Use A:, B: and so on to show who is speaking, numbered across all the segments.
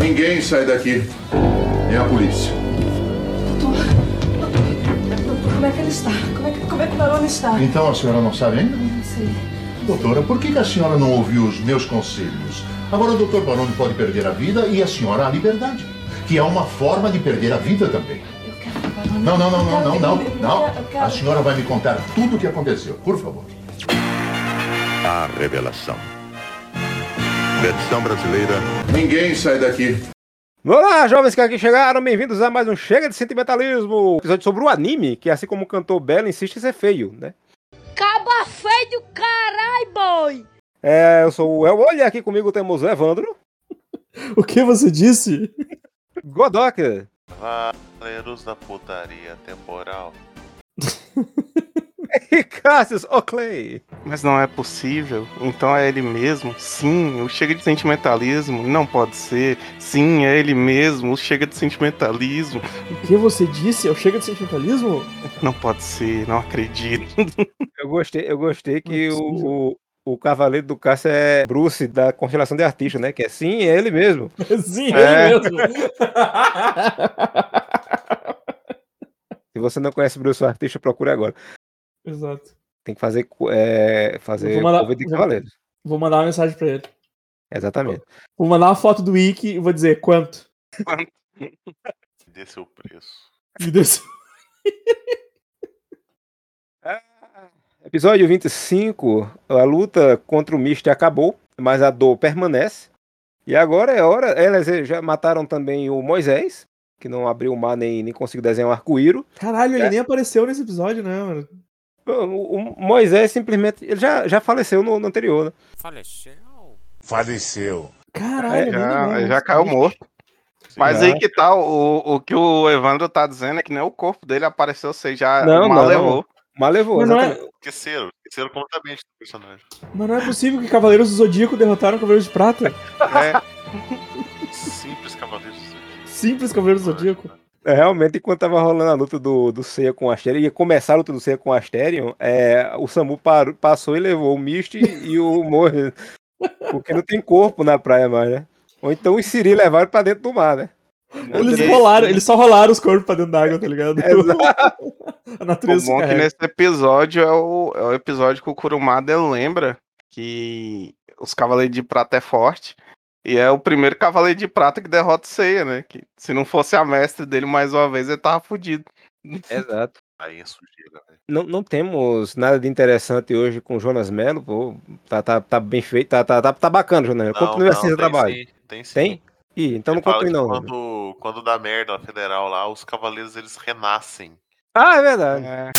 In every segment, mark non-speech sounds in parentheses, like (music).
A: Ninguém sai daqui. Nem a polícia.
B: Doutor, doutor, como é que ele está? Como é que, como é que o Barone está?
A: Então a senhora não sabe ainda?
B: Não sei.
A: Doutora, por que, que a senhora não ouviu os meus conselhos? Agora o doutor Barone pode perder a vida e a senhora a liberdade. Que é uma forma de perder a vida também.
B: Eu quero Barone.
A: Não, não, não, não, não, não, não. A senhora vai me contar tudo o que aconteceu, por favor.
C: A Revelação. Versão brasileira.
A: Ninguém sai daqui.
D: Olá, jovens que aqui chegaram, bem-vindos a mais um Chega de Sentimentalismo, episódio sobre o anime, que assim como o cantor Belo insiste em ser feio, né?
E: Caba feio do caralho, boy!
D: É, eu sou o El Olho e aqui comigo temos o Evandro, (laughs)
F: O que você disse?
D: Godoka,
G: Valeiros da putaria temporal. (laughs)
D: e Cassius Oakley.
H: Mas não é possível. Então é ele mesmo. Sim, o chega de sentimentalismo. Não pode ser. Sim, é ele mesmo. O chega de sentimentalismo.
F: O que você disse? É o Chega de Sentimentalismo?
H: Não pode ser. Não acredito.
D: Eu gostei, eu gostei que o, o, o cavaleiro do Cássio é Bruce da constelação de artista, né? Que é sim, é ele mesmo. (laughs)
F: Sim,
H: É.
F: ele mesmo. (laughs)
D: Se você não conhece Bruce o artista, procure agora.
F: Exato.
D: Tem que fazer, é, fazer
F: Vou mandar-
D: cover de cavaleiros.
F: Vou mandar uma mensagem pra ele.
D: Exatamente.
F: Vou mandar uma foto do Wiki e vou dizer quanto. (laughs)
G: Dê seu preço.
F: Me desse- (laughs)
D: Episódio 25, a luta contra o Misty acabou, mas a dor permanece. E agora é hora. Elas já mataram também o Moisés, que não abriu o mar nem, nem conseguiu desenhar um arco-íro.
F: Caralho, ele
D: É.
F: nem apareceu nesse episódio, né, mano?
D: O, o Moisés simplesmente. Ele já, já faleceu no, no anterior, né?
C: Faleceu.
F: Caralho, nem
H: já, já caiu morto. Mas
D: Já.
H: aí que tá, o, o que o Evandro tá dizendo é que nem o corpo dele apareceu, você já
D: Não,
H: mal
D: não.
H: levou.
D: Mas levou,
F: não é-.
G: Esqueceram. Esqueceram completamente do personagem.
F: Mas não é possível que Cavaleiros do Zodíaco derrotaram Cavaleiros de Prata.
H: É,
G: Simples (laughs) cavaleiros.
F: Simples Cavaleiros do Zodíaco.
D: É, realmente, enquanto tava rolando a luta do, do Seiya com o Asterion, ia começar a luta do Seiya com o Asterion, é, o Samu parou, passou e levou o Misty e o Morre. Porque não tem corpo na praia mais, né? Ou então os Siri levaram pra dentro do mar, né?
F: Eles rolaram, eles só rolaram os corpos pra dentro d'água, tá ligado? (laughs)
D: Exato.
F: A
H: O
F: natureza se
H: bom é que
F: carrega.
H: nesse episódio é o, é o episódio que o Kurumada lembra que os Cavaleiros de Prata é forte. E é o primeiro Cavaleiro de Prata que derrota o Seiya, né? Que se não fosse a mestre dele mais uma vez, ele tava fudido. (laughs)
D: Exato.
G: Aí é sujeira, velho.
D: Não, não temos nada de interessante hoje com o Jonas Melo, pô. Tá, tá, tá bem feito, tá, tá, tá, tá bacana, Jonas Melo. Continue assim
G: tem
D: o trabalho.
G: sim, Tem sim.
D: Tem? Ih, então não
G: Ele fala
D: continue
G: que
D: não.
G: Quando, quando dá merda na federal lá, os cavaleiros eles renascem.
D: Ah, é verdade.
H: É,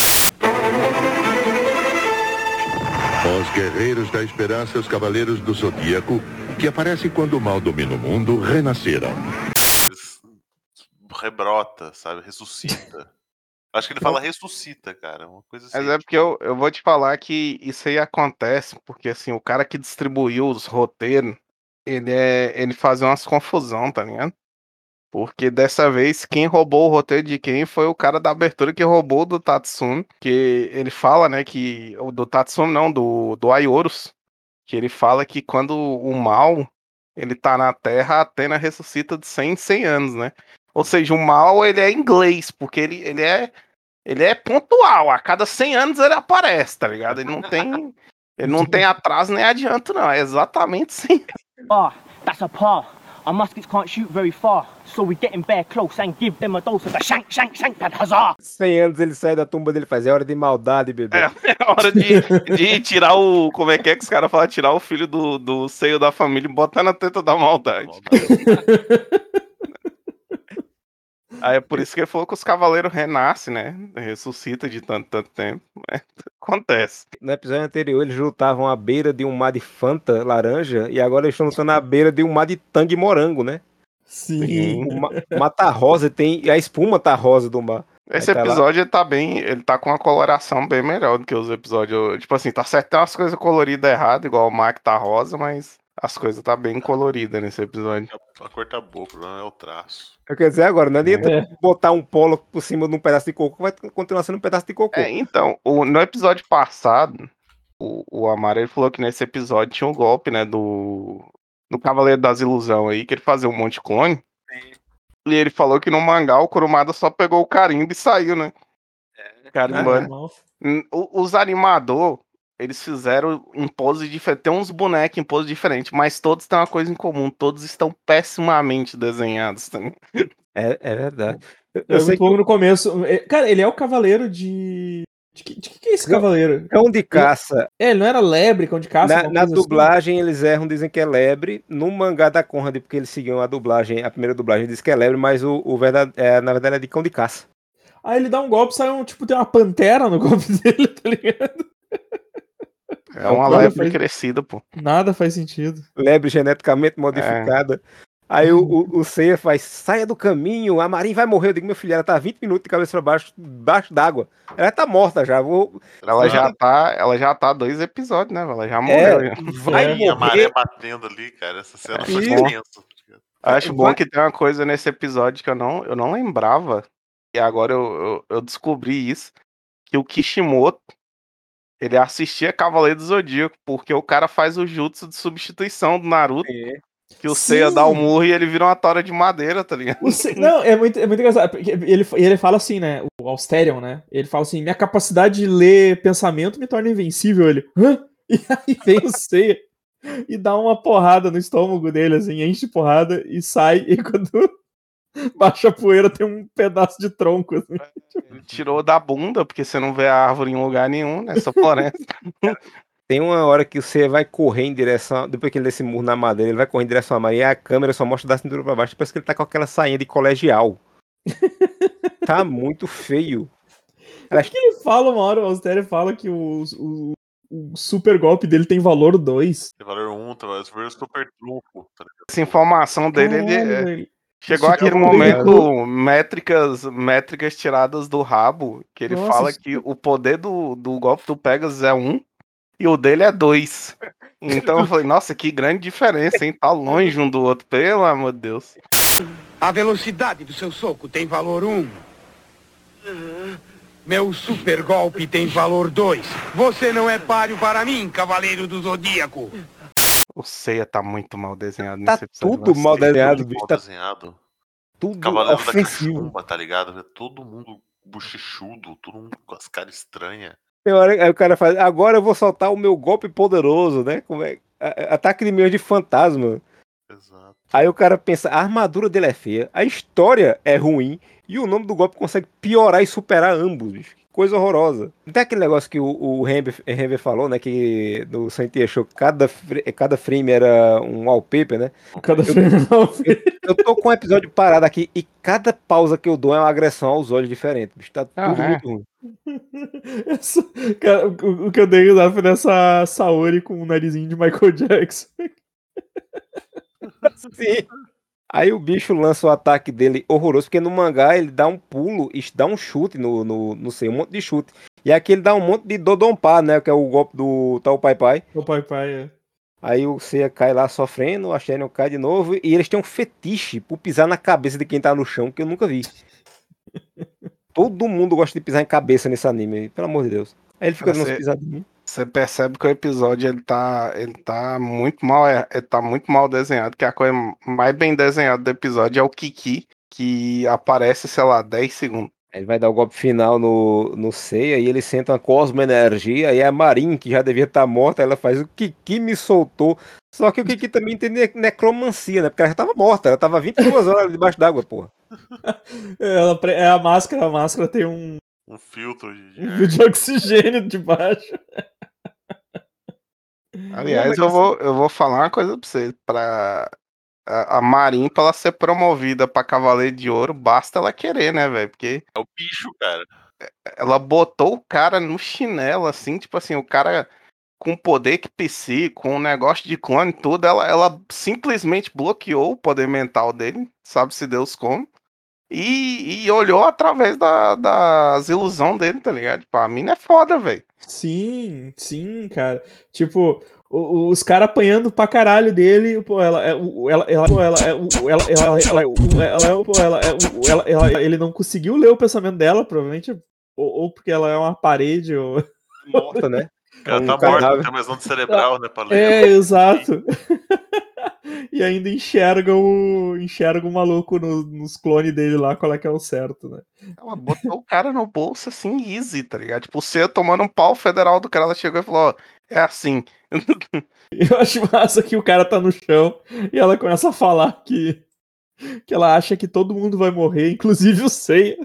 C: Os guerreiros da esperança e os cavaleiros do zodíaco, que aparecem quando o mal domina o mundo, renasceram.
G: Rebrota, sabe? Ressuscita. (laughs) Acho que ele fala ressuscita, cara. Uma coisa assim.
H: Mas é porque eu, eu vou te falar que isso aí acontece, porque assim, o cara que distribuiu os roteiros, ele é. ele fazia umas confusão, tá ligado? Porque dessa vez quem roubou o roteiro de quem foi o cara da abertura que roubou do Tatsumi. Que ele fala, né, que. O do Tatsumi não, do, do Aiorus. Que ele fala que quando o mal ele tá na Terra, a Atena ressuscita de 100 em 100 anos, né? Ou seja, o mal ele é inglês, porque ele, ele é ele é pontual, a cada 100 anos ele aparece, tá ligado? Ele não tem ele não tem (laughs) atraso nem adianto não, é exatamente 100
I: Ah, that's a par. Our muskets can't shoot very far, so we get in bare close and give them a dose of the shank, shank, shank, that huzzah!
D: 100 anos ele sai da tumba dele e faz, é hora de maldade, bebê.
H: É, é hora de, de tirar o. Como é que é que os caras falam? Tirar o filho do, do seio da família e botar na teta da maldade. Aí é por isso que ele falou que os cavaleiros renascem, né? Ressuscita de tanto, tanto tempo. Acontece.
D: No episódio anterior eles lutavam à beira de um mar de Fanta laranja e agora eles estão lutando à beira de um mar de tangue morango, né?
F: Sim.
D: O (laughs) ma- o mar tá rosa, tem, e a espuma tá rosa do mar.
H: Esse
D: tá lá.
H: episódio ele tá bem. Ele tá com uma coloração bem melhor do que os episódios. Tipo assim, tá certo, tem umas coisas coloridas erradas, igual o Mark tá rosa, mas as coisas tá bem coloridas nesse episódio.
G: A cor tá boa, o problema é o traço.
D: Eu quero dizer agora, não adianta
F: É.
D: botar um polo por cima de um pedaço de coco, vai continuar sendo um pedaço de coco.
H: É, então, o- no episódio passado, o, o Amaro ele falou que nesse episódio tinha um golpe, né, do, no Cavaleiro das Ilusão aí, que ele fazia um monte de clone. E ele falou que no mangá o Kurumada só pegou o carimbo e saiu, né? Hum, o- Os animador, eles fizeram em pose diferente. Tem uns bonecos em pose diferente, mas todos têm uma coisa em comum. Todos estão pessimamente desenhados. Tá? ligado? (laughs)
D: É, é verdade. Eu,
F: Eu
D: eu sei que
F: bom no começo. É, Cara, ele é o cavaleiro de. De que, de que é esse cavaleiro?
D: cão de caça.
F: É, ele não era lebre, cão de caça?
D: Na, na
F: assim?
D: dublagem eles erram, dizem que é lebre. No mangá da Conrad, porque eles seguiam a dublagem, a primeira dublagem diz que é lebre, mas o, o verdade, é, na verdade é de cão de caça.
F: Aí ele dá um golpe, sai um tipo, tem uma pantera no golpe (laughs) dele, tá ligado?
H: É uma
F: Nada
H: lebre
F: faz-
H: crescida, pô.
F: Nada faz sentido.
D: Lebre geneticamente modificada. Aí o, o, o Seiya faz, saia do caminho, a Marin vai morrer. Eu digo, meu filho, ela tá 20 minutos de cabeça pra baixo, baixo d'água. Ela tá morta já. Vou...
H: Ela já tá, ela já tá dois episódios, né? Ela já morreu.
D: É, vai
G: E a maré
D: morrer.
G: batendo ali, cara. Essa cena foi
H: Isso.
G: tensa.
H: Acho bom que tem uma coisa nesse episódio que eu não, eu não lembrava. E agora eu, eu, eu descobri isso. Que o Kishimoto, ele assistia Cavaleiro do Zodíaco, porque o cara faz o jutsu de substituição do Naruto. Que o Seiya dá o murro e ele vira uma tora de madeira, tá ligado?
F: Se- Não, é muito, é muito engraçado. porque Ele, ele fala assim, né? O Austerion, né? Ele fala assim: minha capacidade de ler pensamento me torna invencível. Ele, hã? (laughs) E aí vem o Seiya e dá uma porrada no estômago dele, assim, enche de porrada e sai. E quando (laughs) baixa a poeira, tem um pedaço de tronco. Assim.
H: Ele tirou da bunda, porque você não vê a árvore em lugar nenhum nessa floresta. (laughs)
D: Tem uma hora que Seiya vai correr em direção. Depois que ele desse murro na madeira, ele vai correr em direção à Marin e a câmera só mostra da cintura pra baixo. Parece que ele tá com aquela sainha de colegial. (laughs) tá muito feio.
F: Acho que ele fala uma hora, o Austerion fala que o, o, o super golpe dele tem valor 2.
G: Tem valor 1, tem valor super, super trunfo. Tá?
H: Essa informação dele, ele, é-. Chegou
F: Isso
H: aquele
F: que é um
H: momento, métricas, métricas tiradas do rabo, que ele
F: Nossa,
H: fala
F: isso-
H: que o poder do, do golpe do Pegasus é um e o dele é dois. (laughs) Então eu falei, nossa, que grande diferença, hein? Tá longe um do outro, pelo amor de Deus.
J: A velocidade do seu soco tem valor 1. Meu super golpe tem valor 2. Você não é páreo para mim, Cavaleiro do Zodíaco.
H: O Seiya tá muito mal desenhado
D: Tá
H: nesse episódio.
D: tudo mal desenhado,
G: Tudo
D: bicho.
G: mal
D: Tá
G: desenhado.
D: tudo
G: Cavaleiro da
D: ofensivo.
G: Cachumba, tá ligado? É Todo mundo bochechudo, todo mundo com as caras estranhas.
D: Tem hora, aí o cara faz, agora eu vou soltar o meu golpe poderoso, né? Como é? Ataque de meio de fantasma.
G: Exato.
D: Aí o cara pensa, a armadura dele é feia, a história é ruim, e o nome do golpe consegue piorar e superar ambos, bicho. Coisa horrorosa. Não tem aquele negócio que o, o Henry, Henry falou, né? Que no Santia Show cada, cada frame era um wallpaper, né?
F: Cada frame não
D: Eu tô com um episódio parado aqui e cada pausa que eu dou é uma agressão aos olhos diferente. Bicho, tá
H: Ah,
D: tudo
H: é?
D: muito ruim. (laughs)
F: Essa- cara, o, o que eu dei risada foi nessa Saori com o narizinho de Michael Jackson. (laughs)
D: Sim. Aí o bicho lança o ataque dele horroroso, porque no mangá ele dá um pulo e dá um chute no, no, no sei, um monte de chute. E aqui ele dá um monte de Dodompá, né? Que é o golpe do tal Pai Pai.
F: O pai pai, é.
D: Aí o Seiya cai lá sofrendo, a Shannon cai de novo. E eles têm um fetiche por pisar na cabeça de quem tá no chão, que eu nunca vi. (laughs) Todo mundo gosta de pisar em cabeça nesse anime, pelo amor de Deus. Aí ele fica dando
H: Você-
D: umas pisadinhas.
H: Você percebe que o episódio ele tá, ele tá muito mal, é, ele tá muito mal desenhado, que a coisa mais bem desenhada do episódio é o Kiki, que aparece, sei lá, 10 segundos.
D: Ele vai dar o golpe final no, no Seiya e ele senta uma cosmoenergia. E a Marin, que já devia estar morta, ela faz o Kiki me soltou. Só que o Kiki também tem ne- necromancia, né? Porque ela já tava morta, ela tava 22 horas debaixo d'água, porra. (laughs)
F: Ela, é a máscara, a máscara tem um
G: Um filtro de.
F: de oxigênio debaixo.
H: Aliás, eu,
D: assim-
H: vou, eu vou falar uma coisa pra você. Pra a, a Marin, pra ela ser promovida pra Cavaleiro de Ouro, basta ela querer, né, velho? Porque
G: É o bicho, cara.
H: ela botou o cara no chinelo, assim, tipo assim, o cara com poder que psi, com um negócio de clone e tudo, ela, ela simplesmente bloqueou o poder mental dele, sabe-se Deus como, e, e olhou através da, das ilusões dele, tá ligado? Tipo, a mina é foda, velho.
F: Sim, sim, cara. Tipo, o- o- os caras apanhando pra caralho dele, pô, ela é ela ela ela é o- ela ela ela ela é ela é o- ela ela- ele não conseguiu ler o pensamento dela, provavelmente ou, ou porque ela é uma parede ou
D: Morta, né?
G: Ela
D: Um
G: tá morta,
D: cadáver.
G: não tem mais onda cerebral, né? Pra ler.
F: É, exato. (laughs) E ainda enxerga o, enxerga o maluco no- nos clones dele lá, qual é que é o certo, né?
H: Ela botou o cara no bolso assim, easy, tá ligado? Tipo, você tomando um pau federal do cara, ela chegou e falou, ó, é assim. (laughs)
F: Eu acho massa que o cara tá no chão e ela começa a falar que, que ela acha que todo mundo vai morrer, inclusive o Seiya.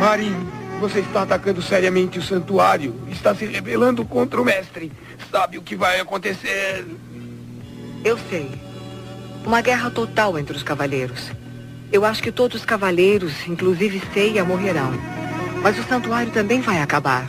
J: Marin, você está atacando seriamente o santuário. Está se rebelando contra o mestre. Sabe o que vai acontecer?
K: Eu sei. Uma guerra total entre os cavaleiros. Eu acho que todos os cavaleiros, inclusive Seiya, morrerão. Mas o santuário também vai acabar.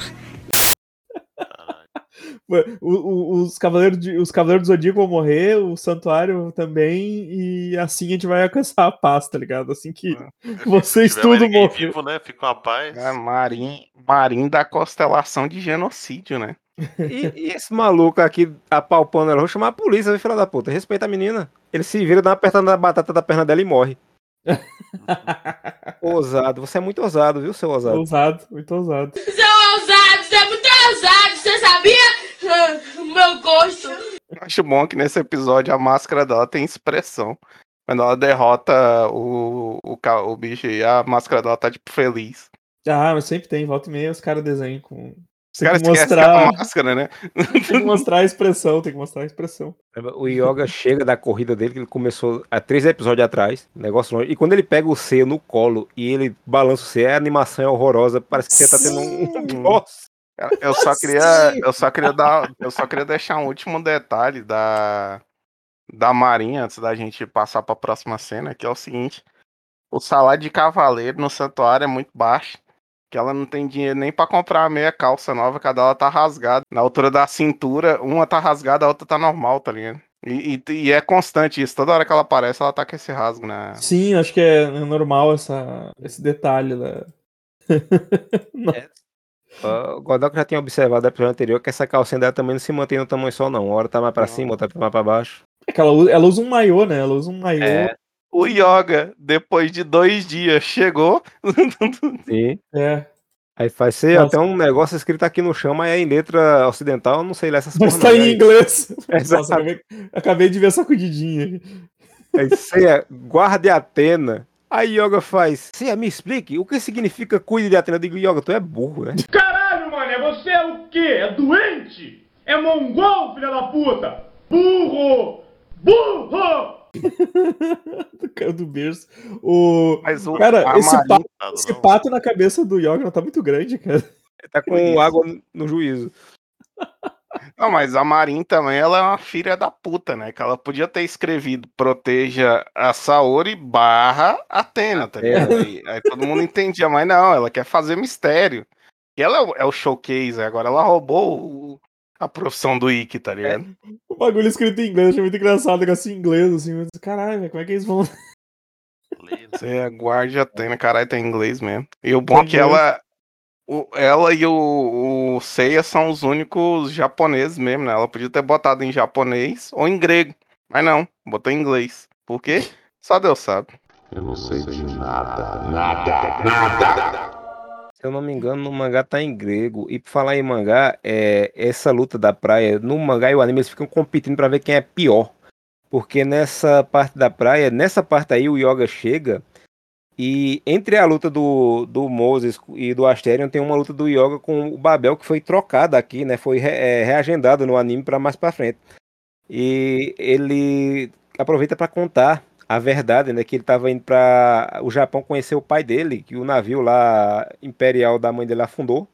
F: O- o- os, cavaleiros de- os Cavaleiros do Zodíaco vão morrer, o santuário também, e assim a gente vai alcançar a paz, tá ligado? Assim que (laughs) vocês
G: Se tiver mais
F: tudo
G: vivo, né? Fica uma paz.
H: É, Marim, Marim da constelação de genocídio, né?
D: E, e esse maluco aqui apalpando ela, vou chamar a polícia, viu, filha da puta. Respeita a menina. Ele se vira, dá uma apertada na batata da perna dela e morre. (laughs) ousado, você é muito ousado, viu, seu ousado?
F: Ousado, muito ousado.
E: É ousado, você é muito ousado, você sabia? O meu gosto.
H: Acho bom que nesse episódio a máscara dela tem expressão. Quando ela derrota o, o, o bicho e a máscara dela tá tipo feliz.
F: Ah, mas sempre tem, volta e meia os caras desenham com.
H: Os
F: Tem
H: caras
F: que
H: esquecem
F: mostrar.
H: a máscara, né?
F: Tem que mostrar a expressão, tem que mostrar a expressão.
D: O Yoga chega da corrida dele, que ele começou há três episódios atrás, negócio longe. E quando ele pega o C no colo e ele balança o C, a animação é horrorosa, parece que você tá tendo um. Nossa! (laughs)
H: Eu só queria, eu só queria dar, eu só queria deixar um último detalhe da da Marinha antes da gente passar para a próxima cena, que é o seguinte: o salário de cavaleiro no santuário é muito baixo, que ela não tem dinheiro nem para comprar a meia calça nova, cada ela tá rasgada. Na altura da cintura, uma tá rasgada, a outra tá normal, tá ligado? E, e- e é constante isso, toda hora que ela aparece, ela tá com esse rasgo na.
F: Sim, acho que é normal essa, esse detalhe da. (laughs)
D: O Godok já tinha observado no episódio anterior que essa calcinha dela também não se mantém no tamanho só, não. Uma hora tá mais pra cima, outra tá mais pra baixo.
F: É que ela, usa- ela usa um maiô, né? Ela usa um maiô.
H: É. O Yoga, depois de dois dias, chegou. (laughs)
D: Sim.
F: É.
D: Aí faz ser
F: Nossa.
D: até um negócio escrito aqui no chão, mas é em letra ocidental, eu não sei ler essas
F: Mas
D: porra
F: tá
D: não,
F: em
D: né?
F: inglês. (laughs) Nossa, acabei, acabei de ver a sacudidinha.
D: Aí você é guarde Atena. Aí Yoga faz. Sim, me explique o que significa cuide de Atena. Eu digo, Yoga, tu é burro, né?
L: Caralho, mané, você é o quê? É doente? É mongol, filha da puta? Burro! Burro! (laughs)
F: do cara do berço. O...
H: Mas o-
F: cara, esse, pato, esse pato na cabeça do Yoga não tá muito grande, cara.
D: Tá com água no- no juízo. (laughs)
H: Não, mas a Marin também, ela é uma filha da puta, né? Que ela podia ter escrevido proteja a Saori barra Atena, tá ligado? Aí, aí todo mundo entendia, mas não, ela quer fazer mistério. E ela é o, é o showcase, agora ela roubou o- a profissão do Ikki, tá ligado?
F: O bagulho escrito em inglês, achei muito engraçado, negócio em inglês, assim. mas, Caralho, velho, como é que eles vão.
H: Você é guarde Atena, caralho, tá em inglês mesmo. E o bom é
F: Tá
H: que ela. O- ela e o, o Seiya são os únicos japoneses mesmo, né? Ela podia ter botado em japonês ou em grego. Mas não, botou em inglês. Por quê? Só Deus sabe.
C: Eu não sei de nada, nada, nada.
D: Se eu não me engano, no mangá tá em grego. E por falar em mangá, é, essa luta da praia, no mangá e o anime, eles ficam competindo pra ver quem é pior. Porque nessa parte da praia, nessa parte aí, o Yoga chega. E entre a luta do, do Moses e do Asterion, tem uma luta do Yoga com o Babel que foi trocada aqui, né? Foi re- é, reagendado no anime pra mais pra frente. E ele aproveita pra contar a verdade, né? Que ele tava indo para o Japão conhecer o pai dele, que o navio lá imperial da mãe dele afundou.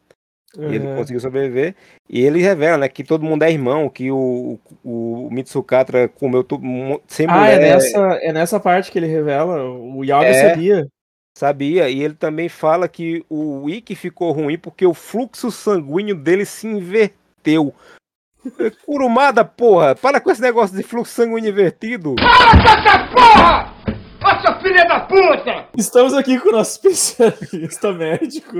D: E ele
F: Uhum.
D: conseguiu sobreviver. E ele revela, né, que todo mundo é irmão, que o, o, o Mitsukatra comeu tu- mu- sem
F: Ah, é
D: mulher.
F: nessa, é nessa parte que ele revela. O Yoga
D: É.
F: sabia.
D: Sabia, e ele também fala que o Ikki ficou ruim porque o fluxo sanguíneo dele se inverteu. Curumada, porra! Para com esse negócio de fluxo sanguíneo invertido!
L: essa porra! Nossa filha da puta!
F: Estamos aqui com o nosso especialista (laughs) médico.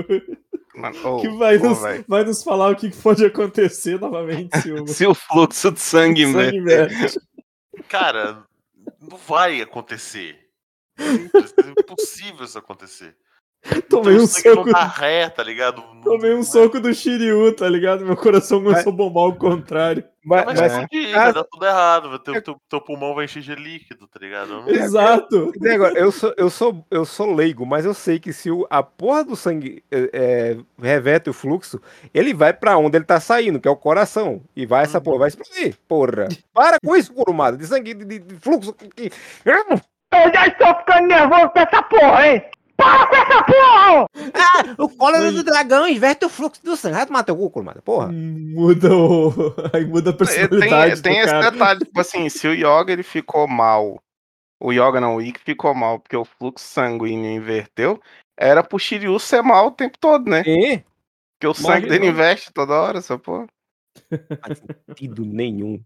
H: Mano, ô,
F: que vai,
H: ô,
F: nos, vai nos falar o que pode acontecer novamente (laughs) se o,
H: Se o fluxo de sangue,
F: sangue verte.
G: Cara, não vai acontecer. Simples, É impossível isso acontecer. (laughs)
F: Tomei
G: Então,
F: um soco.
G: não dá ré, tá ligado?
F: Tomei um soco do Shiryu, tá ligado? Meu coração começou a bombar ao contrário.
D: Mas,
G: Vai
D: mas-
G: explodir,
D: Ah,
G: vai dar tudo errado. vai ter- Teu, teu pulmão vai encher de líquido, tá ligado?
F: Exato.
D: E agora, eu sou, eu, sou, eu sou leigo, mas eu sei que se o, a porra do sangue é, é, reverte o fluxo, ele vai pra onde ele tá saindo, que é o coração. E vai, essa porra vai explodir. Porra. Para com isso, curumada. De sangue, de, de- de fluxo. Que...
I: Eu já estou ficando nervoso com essa porra, hein? Para com essa porra!
D: Ah, o cólera do dragão inverte o fluxo do sangue. Vai tomar teu cu, curumada. Porra.
F: Muda o. (laughs) Aí muda a
H: É,
F: personalidade.
H: Tem, tem
F: do
H: esse
F: cara.
H: detalhe, tipo assim, se o Yoga ele ficou mal, o Yoga não, o Ikki ficou mal porque o fluxo sanguíneo inverteu, era pro Shiryu ser mal o tempo todo, né?
D: É?
H: Porque o sangue dele investe toda hora, essa porra.
D: faz sentido nenhum.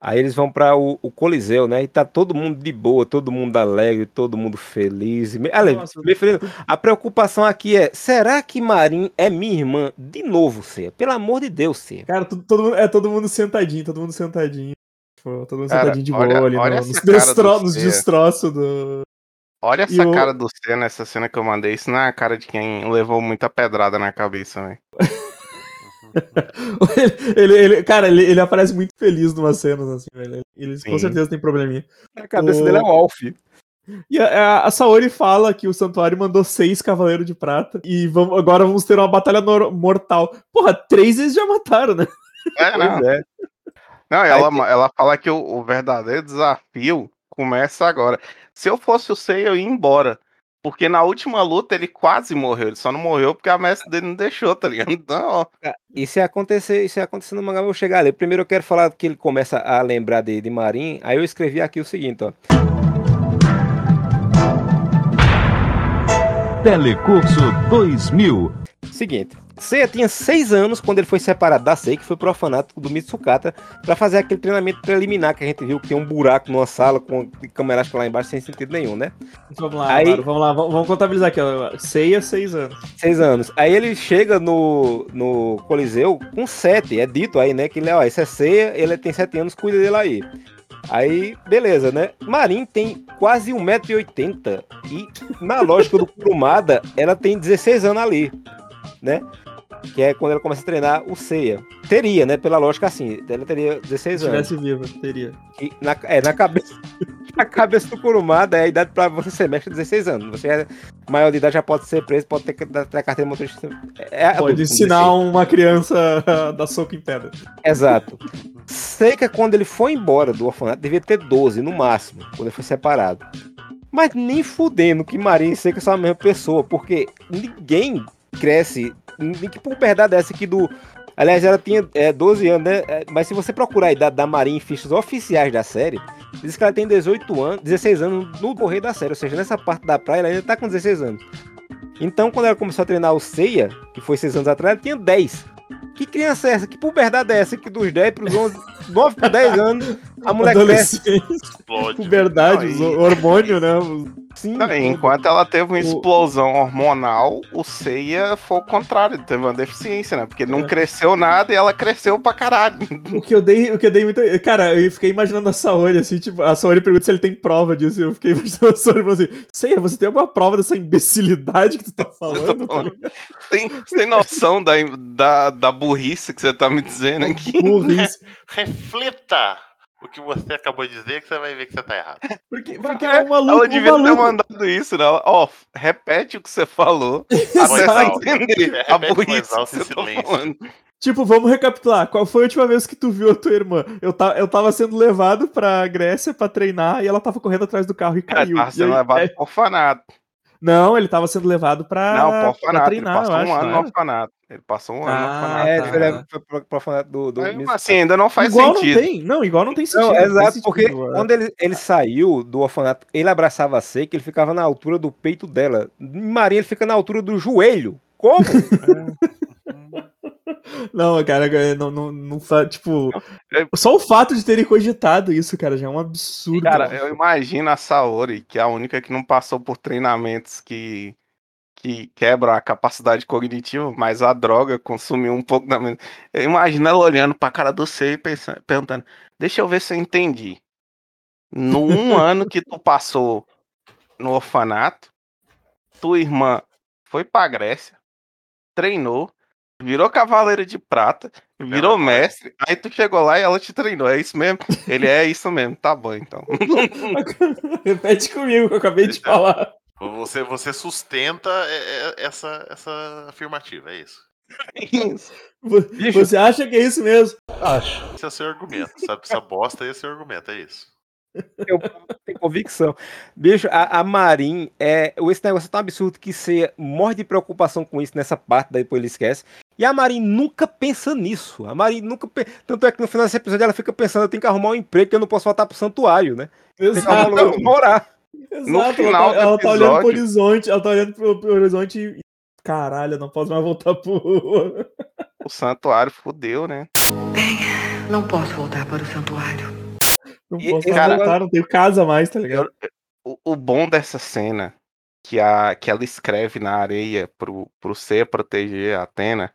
D: Aí eles vão para o, o Coliseu, né? E tá todo mundo de boa, todo mundo alegre, todo mundo feliz. Me- Ale-
F: Nossa.
D: feliz. A preocupação aqui é: será que Marim é minha irmã de novo, Cia? Pelo amor de Deus, Cia.
F: Cara, todo, todo mundo, é todo mundo sentadinho, todo mundo sentadinho. Tipo, todo mundo
H: Cara,
F: sentadinho de
H: olha-
F: boa ali
H: olha
F: no-
H: essa
F: nos,
H: cara do
F: destro, nos destroços do.
H: Olha
F: E
H: essa
F: o-
H: cara do C nessa cena que eu mandei, isso não é a cara de quem levou muita pedrada na cabeça, velho. (laughs) (laughs)
F: ele, ele- cara, ele, ele aparece muito feliz numa cenas, assim, velho. Ele com certeza tem probleminha.
D: A cabeça
F: O-
D: dele é o Alf.
F: E a, a- Saori fala que o santuário mandou seis cavaleiros de prata e vamos, agora vamos ter uma batalha mortal. Porra, três eles já mataram, né?
H: É, não.
D: É.
H: Não, ela, ela fala que o, o verdadeiro desafio começa agora. Se eu fosse o Sei, eu ia embora. Porque na última luta ele quase morreu. Ele só não morreu porque a mestre dele não deixou, tá ligado? (laughs) Então.
D: E se acontecer, e se acontecer no mangá, eu vou chegar ali. Primeiro eu quero falar que ele começa a lembrar de, de Marim. Aí eu escrevi aqui o seguinte, ó.
M: Telecurso 2000.
D: Seguinte, Seiya tinha seis anos quando ele foi separado da Sei, que foi pro orfanato do Mitsukata, pra fazer aquele treinamento preliminar que a gente viu que tem um buraco numa sala com câmera lá embaixo sem sentido nenhum, né?
F: Vamos lá,
D: Aí-
F: vamos lá, vamos, contabilizar aqui. Ceia, seis anos.
D: Seis anos. Aí ele chega no, no Coliseu com sete. É dito aí, né? Que ele, ó, esse é Seiya, ele tem sete anos, cuida dele aí. Aí, beleza, né? Marin tem quase 1,80m. E na lógica do Kurumada, ela tem 16 anos ali, né? Que é quando ela começa a treinar o Seiya. Teria, né? Pela lógica assim, ela teria 16
F: Se
D: anos.
F: estivesse viva, teria.
D: E na, é, na cabeça, (laughs) na cabeça do Kurumada é a idade pra você ser mestre de 16 anos. Você é maior de idade, já pode ser preso, pode ter a carteira de motorista. É, adulto,
F: Pode
D: vamos
F: ensinar uma criança (laughs) a dar soco em pedra.
D: Exato. Seika, quando ele foi embora do orfanato, devia ter 12 no máximo, quando ele foi separado. Mas nem fudendo que Marinha e Seika são a mesma pessoa, porque ninguém cresce. Nem que puberdade é essa aqui do. Aliás, ela tinha é, 12 anos, né? É, Mas se você procurar a idade da Marinha em fichas oficiais da série, diz que ela tem 18 anos, 16 anos no correr da série. Ou seja, nessa parte da praia ela ainda tá com 16 anos. Então, quando ela começou a treinar o Seiya, que foi 6 anos atrás, ela tinha 10. Que criança é essa? Que puberdade é essa? Que dos 10 pros 11, 9 para 10 anos, a mulher cresce.
F: Adolescente,
G: Explode.
F: puberdade, os hormônio, né?
D: Sim,
H: Não, e enquanto ela teve uma explosão hormonal, o Seiya foi o contrário, teve uma deficiência, né? Porque ele não
F: É.
H: cresceu nada e ela cresceu pra caralho.
F: O que eu dei, o que eu dei muito. Cara, eu fiquei imaginando a Saori, assim, tipo, a Saori pergunta se ele tem prova disso. Eu fiquei (laughs) imaginando a Saori falando assim: Seiya, você tem alguma prova dessa imbecilidade que tu tá falando? Tá (laughs) ligado?
H: Tem, você tem noção da, da, da burrice que você tá me dizendo aqui?
F: Burrice. (laughs)
G: Reflita o que você acabou de dizer que você vai ver que você tá errado. (laughs)
F: Porque, porque é um maluco.
H: Ela
F: um
H: devia ter
F: maluco.
H: mandado isso, né? Ó, repete o que você falou (laughs) até entender
G: Repete
H: a burrice tá.
F: Tipo, vamos recapitular. Qual foi a última vez que tu viu a tua irmã? Eu, ta, eu tava sendo levado pra Grécia pra treinar e ela tava correndo atrás do carro e caiu.
H: tava
F: E
H: sendo
F: aí-
H: levado
F: é-
H: pro orfanato.
F: Não, ele tava sendo levado pra,
H: Não,
F: pra
H: orfanato.
F: treinar,
H: ele passou
F: eu
H: um
F: acho.
H: ano
F: não
H: no orfanato. Ele passou um ano no
F: Ah,
H: orfanato.
D: É,
F: tá.
D: ele foi pro, pro orfanato do, do
H: Mas, assim, ainda não faz
F: igual
H: sentido.
F: não tem. Não, igual não tem sentido.
D: Não, exato,
F: sentido,
D: porque
F: é.
D: quando ele, ele saiu do orfanato, ele abraçava a seca, ele ficava na altura do peito dela. Em Marinha, ele fica na altura do joelho. Como?
F: Não, cara, não, não, não tipo, só o fato de terem cogitado isso, cara, já é um absurdo.
H: Cara, eu imagino a Saori, que é a única que não passou por treinamentos que, que quebram a capacidade cognitiva, mas a droga consumiu um pouco da mente. Eu imagino ela olhando pra cara do Sei e pensando, perguntando: Deixa eu ver se eu entendi. No um (laughs) ano que tu passou no orfanato, tua irmã foi pra Grécia, treinou, virou cavaleira de prata, Virou mestre. Aí tu chegou lá e ela te treinou. É isso mesmo? Ele é isso mesmo. Tá bom, então. (laughs)
F: Repete comigo que eu acabei de falar.
G: Você, você sustenta é, é, essa, essa afirmativa, é isso.
F: Vo- Você acha que é isso mesmo?
A: Acho.
G: Esse é o seu argumento. Sabe? Essa bosta é o seu argumento, é isso.
D: Eu tenho convicção. Bicho, a, a Marin, é, esse negócio é tão absurdo que você morre de preocupação com isso nessa parte, daí depois ele esquece. E a Marin nunca pensa nisso. A Marin nunca. pe- Tanto é que no final desse episódio ela fica pensando: eu tenho que arrumar um emprego que eu não posso voltar pro santuário, né? Um lugar pra morar.
F: Exato,
H: final
F: ela, tá, ela tá olhando pro horizonte, ela tá olhando pro, pro horizonte e. Caralho, eu não posso mais voltar pro.
H: O santuário fudeu, né?
K: Não posso voltar para o santuário.
F: Não
H: E-
F: posso
H: cara,
F: voltar, não tenho casa mais, tá ligado?
H: O, o bom dessa cena que, a, que ela escreve na areia pro, pro Seiya proteger a Atena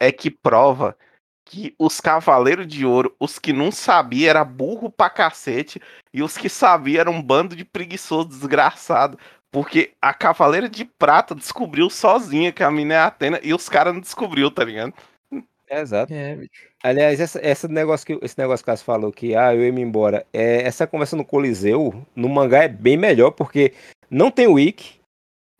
H: é que prova que os Cavaleiros de Ouro, os que não sabiam, era burro pra cacete, e os que sabiam eram um bando de preguiçoso desgraçado. Porque a Cavaleira de Prata descobriu sozinha que a mina é a Atena e os caras não descobriu, tá ligado?
D: Exato.
F: É, bicho.
D: Aliás, essa, esse negócio que esse negócio que você falou que ah, eu ia me embora. É, essa conversa no Coliseu, no mangá é bem melhor, porque não tem o Ikki,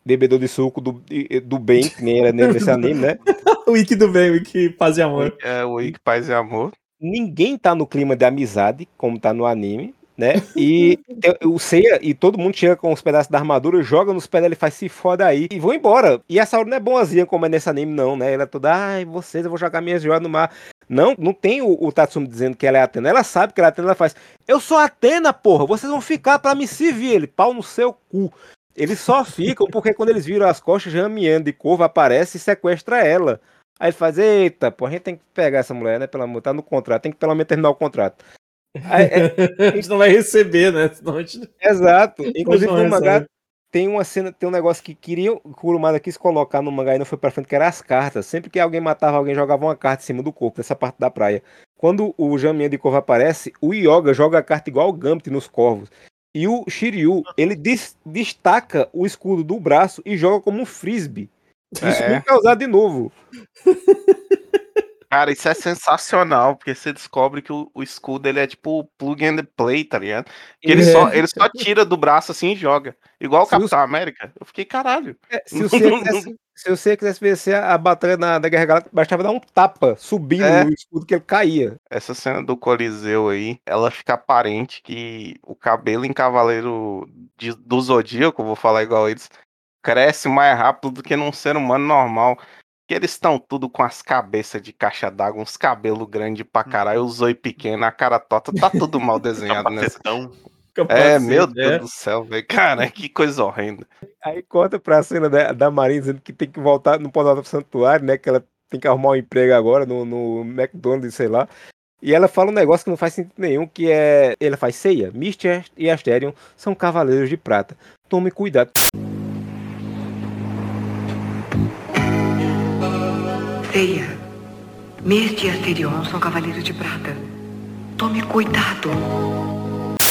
D: bebedor de suco do, do bem, que nem era nesse anime, né? (laughs)
F: o Wiki do bem, o Wiki paz e amor.
H: É o Ike Paz e Amor.
D: Ninguém tá no clima de amizade, como tá no anime, né? E (laughs) o Seiya e todo mundo chega com os pedaços da armadura, joga nos pés dele, faz se foda aí e vão embora. E a Saori não é boazinha como é nesse anime, não, né? Ela é toda, ai, vocês, eu vou jogar minhas joias no mar. Não, não tem o, o Tatsumi dizendo que ela é Atena. Ela sabe que ela é Atena, ela faz. Eu sou Atena, porra, vocês vão ficar pra me servir. Ele, pau no seu cu. Eles só ficam porque quando eles viram as costas, Jamian de Corvo aparece e sequestra ela. Aí ele faz, eita, pô, a gente tem que pegar essa mulher, né? Pelo amor, tá no contrato, tem que pelo menos terminar o contrato. Aí, (laughs) é-
F: a gente não vai receber, né? Senão a gente...
D: Exato. Inclusive no mangá tem uma cena, tem um negócio que queriam, que o Kurumada quis colocar no mangá e não foi pra frente, que era as cartas. Sempre que alguém matava alguém, jogava uma carta em cima do corpo, dessa parte da praia. Quando o Jaminha de Corvo aparece, o Yoga joga a carta igual o Gambit nos corvos. E o Shiryu, ele des- destaca o escudo do braço e joga como um frisbee. Isso
H: É.
D: nunca é usado de novo. (laughs)
H: Cara, isso é sensacional, porque você descobre que o, o escudo ele é tipo plug and play, tá ligado? Que ele,
D: É.
H: só, ele só tira do braço assim e joga. Igual o
D: Se
H: Capitão América. Eu fiquei, caralho.
D: É, Se você quisesse, se você quisesse vencer a batalha na, da Guerra Galáctica, bastava dar um tapa subindo
H: É.
D: no escudo que ele caía.
H: Essa cena do Coliseu aí, ela fica aparente que o cabelo em Cavaleiro de- do Zodíaco, vou falar igual eles, cresce mais rápido do que num ser humano normal. Que eles estão tudo com as cabeças de caixa d'água, uns cabelos grandes pra caralho, os oi pequeno, a cara torta, tá tudo mal (laughs) desenhado nessa. É, meu
F: né?
H: Deus do céu, velho. Cara, que coisa horrenda.
D: Aí corta pra cena da, da Marinha dizendo que tem que voltar, não pode voltar pro santuário, né? Que ela tem que arrumar um emprego agora no, no McDonald's, sei lá. E ela fala um negócio que não faz sentido nenhum, que é. Ela faz ceia. Misty e Asterion são cavaleiros de prata. Tome cuidado.
K: Ceia. Miste e Asterion são cavaleiros de prata. Tome cuidado.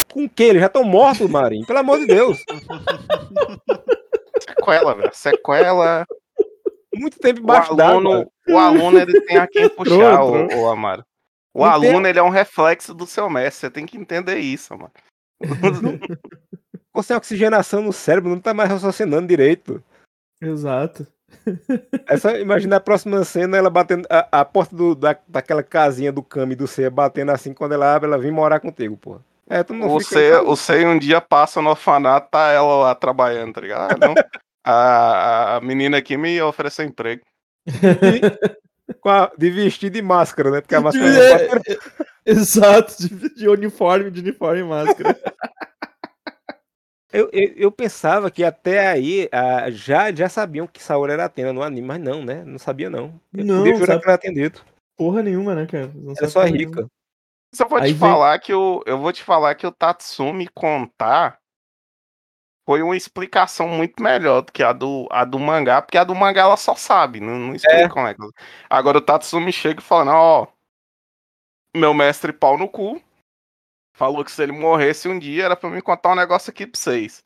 D: Com o quê? Eles já estão mortos, Marinho. Pelo amor de Deus.
H: Sequela, velho. Sequela.
D: Muito tempo
H: O
D: embaixo d'água.
H: aluno, o aluno ele tem a quem (laughs) puxar, o, o Amaro. O
D: Não tem-
H: aluno ele é um reflexo do seu mestre. Você tem que entender isso, mano. (laughs)
D: Você tem oxigenação no cérebro, não tá mais raciocinando direito.
F: Exato.
D: É só imaginar a próxima cena, ela batendo a, a porta do, da, daquela casinha do Kami do Ceia batendo assim, quando ela abre, ela vem morar contigo, porra. É, tu não
H: O
D: fica.
H: Sei, o Sei um dia passa no orfanato, tá ela lá trabalhando, tá ligado? Ah, não. (laughs) A, a menina aqui me ofereceu emprego.
D: Com a- de vestido e máscara, né? Porque a máscara
F: É,
D: não
F: é, Exato, de, de uniforme, de uniforme e máscara. (laughs)
D: eu, eu, eu pensava que até aí ah, já, já sabiam que Saori era Atena no anime, mas não, né? Não sabia, não. Eu
F: Não,
D: podia jurar
F: sabe-
D: que ela tinha dito.
F: Porra nenhuma, né, cara? Não sabe
D: só é rica.
H: Só vou
F: Aí
H: te
F: vem-
H: falar que o, eu vou te falar que o Tatsumi contar foi uma explicação muito melhor do que a do, a do mangá, porque a do mangá ela só sabe, não, não explica como é que. Agora o Tatsumi chega e fala: "Não, ó, meu mestre pau no cu falou que se ele morresse um dia era pra me contar um negócio aqui pra vocês.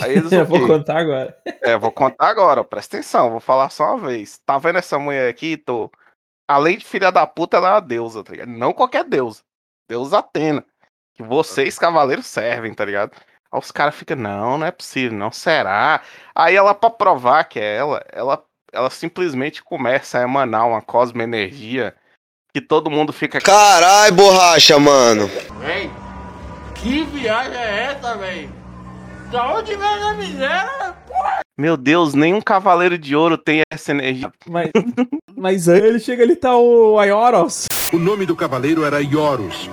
H: Aí eles (laughs)
F: Eu
H: o
F: vou contar agora.
H: É, vou contar agora, ó, presta atenção, vou falar só uma vez. Tá vendo essa mulher aqui, tô? além de filha da puta, ela é uma deusa, tá ligado? Não qualquer deusa. Deusa Atena. Que vocês, cavaleiros, servem, tá ligado? Aí os caras ficam, não, não é possível, não será. Aí ela, pra provar que é ela, ela, ela simplesmente começa a emanar uma cosmoenergia que todo mundo fica.
N: Carai, borracha, mano.
L: Véi, que viagem é essa, véi? Da onde vem a miséria?
H: Meu Deus, nenhum cavaleiro de ouro tem essa energia.
F: Mas, mas aí ele chega ali, tá o Aioros.
C: O nome do cavaleiro era Ioros.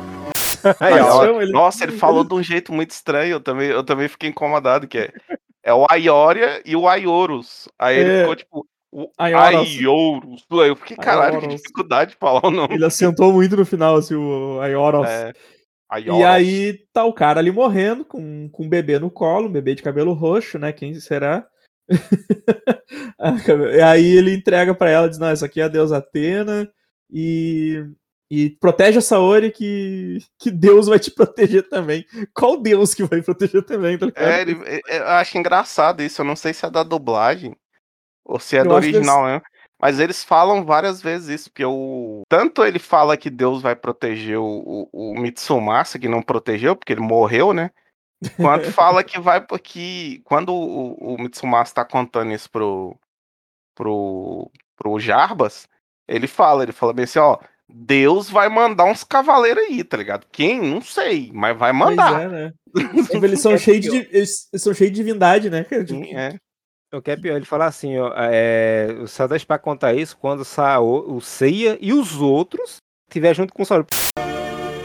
H: Aior- Nossa, ele falou de um jeito muito estranho. Eu também, eu também fiquei incomodado, que é, é o Aioria e o Aiorus. Aí ele
F: É.
H: ficou tipo, o
F: Aioros.
H: Eu fiquei, caralho, que
F: Aioros.
H: dificuldade de falar o nome.
F: Ele assentou muito no final, assim, o Aioros.
H: É,
F: E
H: Aioros.
F: aí tá o cara ali morrendo com, com um bebê no colo, um bebê de cabelo roxo, né? Quem será? (laughs) E aí ele entrega pra ela, diz: Não, essa aqui é a deusa Atena e, e protege a Saori que, que Deus vai te proteger também. Qual Deus que vai proteger também? Tá?
H: É, ele, é- é- eu acho engraçado isso. Eu não sei se é da dublagem ou se é
F: Eu
H: do original mesmo. Mas eles falam várias vezes isso, porque o. Tanto ele fala que Deus vai proteger o, o, o Mitsumasa, que não protegeu, porque ele morreu, né? Quanto (laughs) fala que vai porque. Quando o, o Mitsumasa tá contando isso pro. pro. pro Jarbas, ele fala, ele fala bem assim, ó. Deus vai mandar uns cavaleiros aí, tá ligado? Quem? Não sei, mas vai
F: Pois
H: mandar.
F: é, né? Tipo, eles são (laughs) cheios de, eles são cheios de divindade, né? cara? Tipo,
H: é.
D: O que é pior, ele fala assim, ó, é, só deixa pra contar isso quando Sao, o Seiya e os outros estiver junto com o Saori.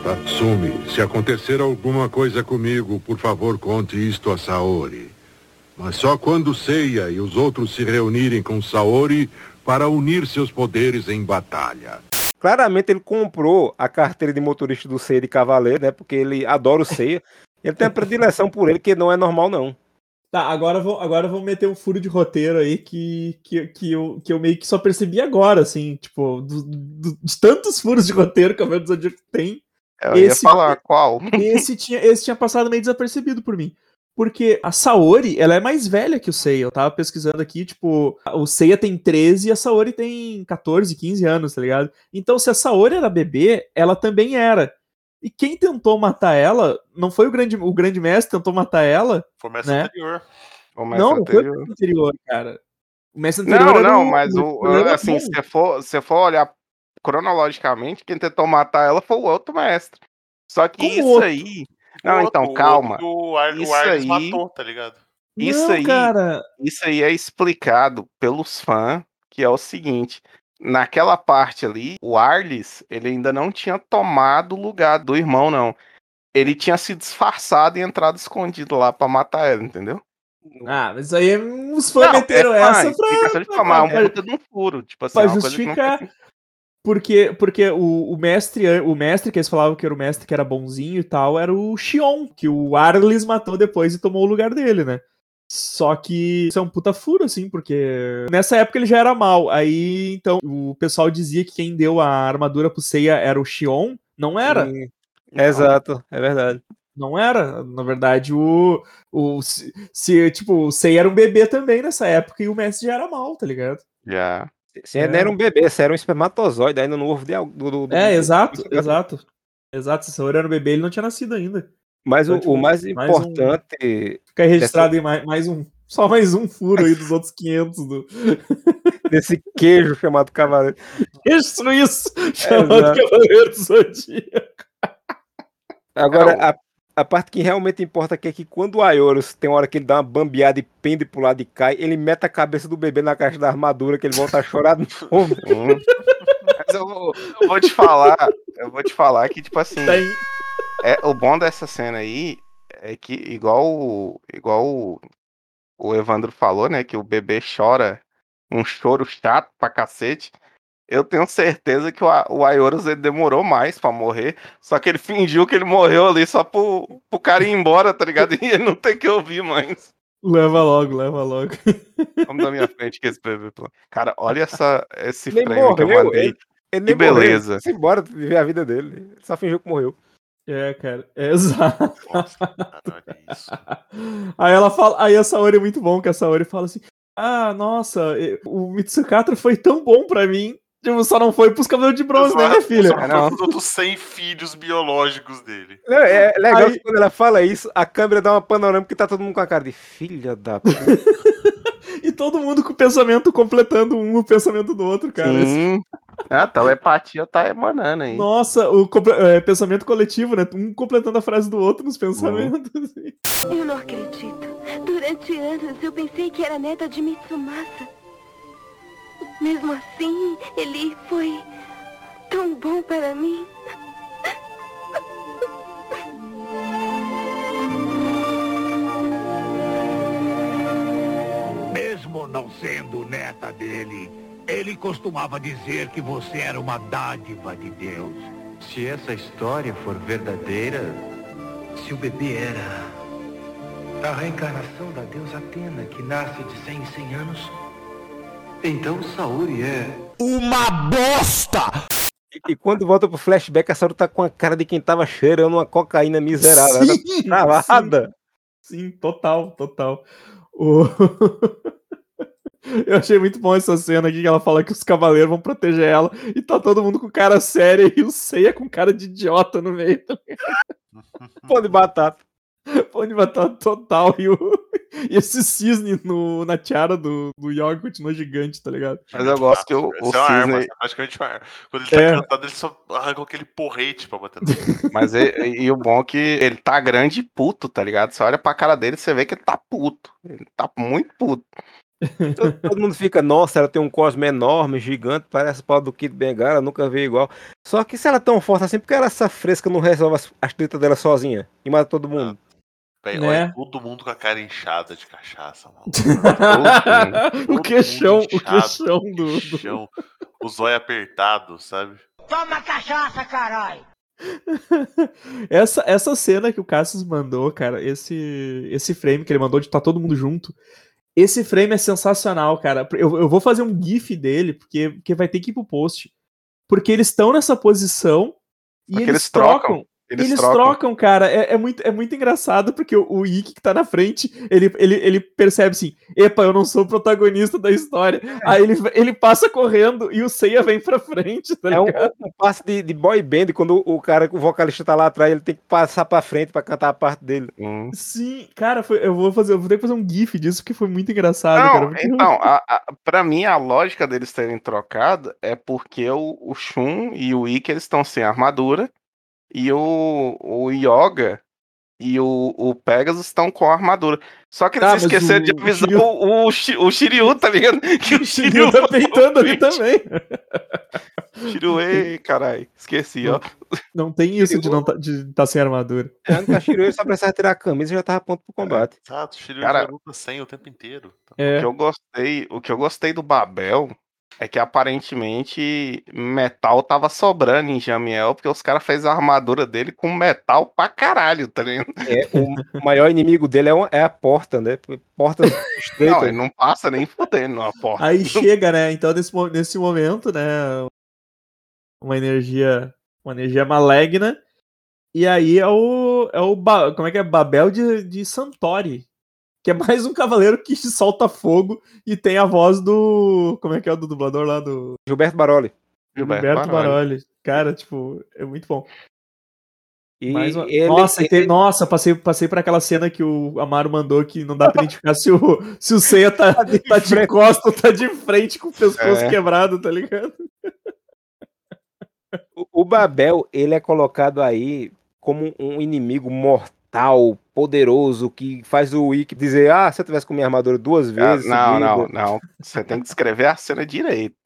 C: Tatsumi, se acontecer alguma coisa comigo, por favor conte isto a Saori. Mas só quando Seiya e os outros se reunirem com Saori para unir seus poderes em batalha.
D: Claramente ele comprou a carteira de motorista do Seiya de Cavaleiro, né? Porque ele adora o Seiya. Ele tem a predileção por ele, que não é normal, não.
F: Tá, agora eu vou, agora eu vou meter um furo de roteiro aí que, que, que, eu, que eu meio que só percebi agora, assim, tipo, do- do- de tantos furos de roteiro que o Cavaleiro do Zodíaco tem.
H: Eu ia falar (laughs) qual.
F: Esse tinha, esse tinha passado meio desapercebido por mim. Porque a Saori, ela é mais velha que o Seiya. Eu tava pesquisando aqui, tipo, o Seiya tem 13 e a Saori tem 14, 15 anos, tá ligado? Então, se a Saori era bebê, ela também era. E quem tentou matar ela, não foi o grande, o grande mestre que tentou matar ela.
G: Foi o mestre
F: né?
G: anterior.
H: O
F: Não,
H: mestre
F: não foi o
H: anterior.
F: mestre anterior, cara. O mestre anterior
H: Não, não,
F: o-
H: mas o,
F: o problema
H: assim, se você for, se for olhar cronologicamente, quem tentou matar ela foi o outro mestre. Só que
F: Como
H: isso
F: outro?
H: aí. Não,
G: outro-
H: então, calma.
G: O, Ar,
H: Isso aí-
G: matou, tá ligado?
H: Isso
F: Não,
H: aí,
F: cara.
H: isso aí é explicado pelos fãs, que é o seguinte. Naquela parte ali, o Arles, ele ainda não tinha tomado o lugar do irmão, não. Ele tinha se disfarçado e entrado escondido lá pra matar ela, entendeu?
F: Ah, mas aí é- os fãs
H: Não,
F: meteram
H: é
F: essa pra,
H: mas é um
F: pra-
H: puta de um furo. Tipo assim,
F: pra
H: é não
F: justificar. Porque, porque o, o mestre, o mestre que eles falavam que era o mestre que era bonzinho e tal, era o Xion, que o Arles matou depois e tomou o lugar dele, né? Só que isso é um puta furo, assim, porque nessa época ele já era mal. Aí, então, o pessoal dizia que quem deu a armadura pro Seiya era o Xion. Não era.
D: Hum, Exato, é verdade.
F: Não era. Na verdade, o. o se, se, tipo, o Seiya era um bebê também nessa época e o mestre já era mal, tá ligado?
H: Já.
D: Se ainda
F: É.
D: era um bebê, se era um espermatozoide ainda no ovo de, do, do,
F: É,
D: do-
F: exato, exato. Exato, se Saori era um bebê, ele não tinha nascido ainda.
D: Mas
F: Então,
D: o,
F: tipo,
D: o mais
F: mais um-
D: importante
F: Fica aí registrado aí mais, mais um. Só mais um furo aí dos outros 500 do. (laughs)
D: desse queijo chamado cavaleiro.
F: Isso, isso! (laughs) Chamado
D: Exato.
F: Cavaleiro do Zodíaco.
D: Agora,
H: É,
D: a, a parte que realmente importa aqui é que quando o Aioros tem uma hora que ele dá uma bambeada e pende pro lado e cai, ele mete a cabeça do bebê na caixa da armadura, que ele volta a chorar de (laughs) novo.
H: Mas eu, vou- eu vou te falar, eu vou te falar que, tipo assim,
F: Tem.
H: É, o bom dessa cena aí é que, igual, o- igual o, o Evandro falou, né, que o bebê chora um choro chato pra cacete. Eu tenho certeza que o, o Aioros ele demorou mais pra morrer, só que ele fingiu que ele morreu ali só pro, pro cara ir embora, tá ligado? E ele não tem que ouvir mais.
F: Leva logo, leva logo.
H: Vamos da minha frente que esse bebê. Cara, olha essa, esse
D: Nem
H: frame que eu
D: morreu,
H: mandei.
D: ele, ele
H: Que
D: nem morreu,
H: beleza.
D: ele foi embora viver a vida dele. Ele só fingiu que morreu.
F: É, cara. É (laughs) exato.
G: Nossa, isso. (laughs)
F: Aí ela fala. Aí a Saori é muito bom, que a Saori fala assim. Ah, nossa, o Mitsukatra foi tão bom pra mim. Tipo, só não foi pros cabelos de bronze, né, minha filha?
G: Só não. os outros 100 filhos biológicos dele.
D: Não, é legal
F: Aí-
D: que quando ela fala isso, a câmera dá uma panorâmica que tá todo mundo com a cara de filha da puta. (laughs)
F: E todo mundo com o pensamento completando um o pensamento do outro, cara.
H: Sim. (laughs) A telepatia tá emanando aí.
F: Nossa, o é, pensamento coletivo, né? Um completando a frase do outro nos pensamentos.
O: Eu não acredito. Durante anos eu pensei que era neta de Mitsumasa. Mesmo assim, ele foi tão bom para mim.
P: Mesmo não sendo neta dele, ele costumava dizer que você era uma dádiva de Deus.
Q: Se essa história for verdadeira, se o bebê era a reencarnação da deusa Atena, que nasce de 100 em 100 anos, então Saori é
P: Uma bosta!
D: E, e quando volta pro flashback, a Saru tá com a cara de quem tava cheirando uma cocaína miserável. Ela
F: Sim,
D: travada.
F: Sim, total, total. O- (laughs) (laughs) Eu achei muito bom essa cena aqui que ela fala que os cavaleiros vão proteger ela e tá todo mundo com cara séria e o Seiya com cara de idiota no meio. (laughs)
D: Pão de batata.
F: Pão de batata total. E, o... (laughs) e esse cisne no... na tiara do, do Yoga continua gigante, tá ligado?
H: Mas eu gosto que o, o
G: é uma arma,
H: cisne.
G: isso é praticamente uma arma. Quando ele tá
F: É.
G: encantado, ele só arranca aquele porrete pra bater no
H: Mas e, e o bom é que ele tá grande e puto, tá ligado? Você olha pra cara dele e você vê que ele tá puto. Ele tá muito puto.
D: Todo, todo mundo fica, nossa, ela tem um cosmo enorme, gigante, parece pau do Kid Bengala, nunca vi igual. Só que se ela é tão forte assim, porque ela essa fresca não resolve as, as tretas dela sozinha e mata todo mundo?
G: Véi,
F: Né?
G: Olha todo mundo com a cara inchada de cachaça, mano. (laughs)
F: o queixão, o
G: inchado,
F: queixão do, do...
G: Queixão, o zóio apertado, sabe?
I: Toma cachaça, caralho! (laughs)
F: Essa, essa cena que o Cassius mandou, cara, esse, esse frame que ele mandou de tá todo mundo junto. Esse frame é sensacional, cara. Eu, eu vou fazer um GIF dele, porque, porque vai ter que ir pro post. Porque eles estão nessa posição e
H: Porque
F: eles,
H: eles
F: trocam.
H: trocam,
F: Eles,
H: eles
F: trocam.
H: trocam.
F: cara. É, é muito, é muito engraçado, porque o, o Ikki que tá na frente, ele, ele, ele percebe assim: epa, eu não sou o protagonista da história. Aí ele, ele passa correndo e o Seiya vem pra frente, tá
D: É um, um passe de, de boy band, quando o, cara, o vocalista tá lá atrás, ele tem que passar pra frente pra cantar a parte dele.
F: Sim, cara, foi- eu vou fazer, eu vou ter que fazer um GIF disso, porque foi muito engraçado,
H: Não,
F: cara. porque-
H: então, (laughs) a, a, pra mim, a lógica deles terem trocado é porque o, o Shun e o Ikki eles estão sem armadura e o, o Yoga e o, o Pegasus estão com armadura. Só que eles
F: Tá,
H: esqueceram de
F: o- o
H: avisar
F: Shiryu-
H: o, o, Shi- o Shiryu, tá ligado? (laughs) Que o
F: Shiryu tá (laughs) peitando ali também.
H: Shiryu, (laughs) ei, caralho, esqueci, ó.
F: Não tem isso de não tá, de tá sem armadura.
D: É, a única Shiryu, só precisava tirar a camisa e já tava pronto pro combate.
G: Exato, o Shiryu
H: Cara,
G: já luta sem o tempo inteiro.
F: É.
H: O que eu gostei, o que eu gostei do Babel é que aparentemente metal tava sobrando em Jamiel, porque os caras fez a armadura dele com metal pra caralho, tá ligado?
D: É, o maior inimigo dele é, uma- é a porta, né? Porta (laughs) estreita.
H: Não, ele não passa nem fudendo a porta.
F: Aí (laughs) chega, né? Então, nesse, nesse momento, né? Uma energia. Uma energia maligna. E aí é o. É o como é que é? Babel de, de Santori. Que é mais um cavaleiro que solta fogo e tem a voz do. Como é que é o do dublador lá do.
D: Gilberto Baroli.
F: Gilberto, Baroli. Cara, tipo, é muito bom.
D: E
F: Mais uma-
D: ele-
F: nossa,
D: ele-
F: te- nossa, passei, passei por aquela cena que o Amaro mandou que não dá pra identificar se o, se o Seiya tá, (laughs) tá de, costa ou tá de frente com o pescoço
D: É.
F: quebrado, tá ligado?
D: O- O Babel, ele é colocado aí como um inimigo mortal, poderoso, que faz o Ikki dizer, ah, se eu tivesse com minha armadura duas
H: Ah,
D: vezes...
H: não, não,
D: seguida."
H: não. Você tem que descrever a cena direito.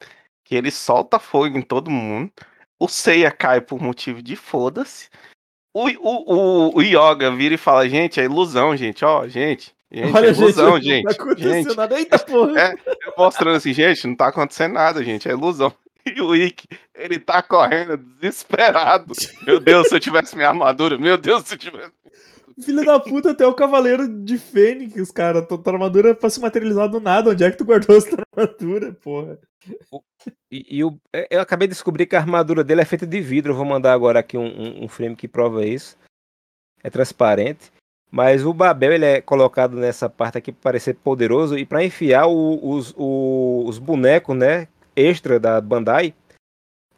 H: Que ele solta fogo em todo mundo. O Seiya cai por motivo de foda-se. O, o, o, o Yoga vira e fala, gente, é ilusão, gente, ó, gente. Gente,
F: Olha,
H: é ilusão,
F: gente,
H: gente.
F: não tá acontecendo
H: gente.
F: nada. Eita porra!
H: É, eu mostrando assim, gente, não tá acontecendo nada, gente, é ilusão. E o Ikki, ele tá correndo desesperado. Meu Deus, se eu tivesse minha armadura, meu Deus, se eu tivesse.
F: Filho da puta, até o Cavaleiro de Fênix, cara. Tua tua armadura pra se materializar do nada. Onde é que tu guardou essa armadura, porra?
D: E, e o- é, eu acabei de descobrir que a armadura dele é feita de vidro. Eu vou mandar agora aqui um, um- um frame que prova isso. É transparente. Mas o Babel ele é colocado nessa parte aqui para parecer poderoso e para enfiar o- os, o- os bonecos, né, extra da Bandai,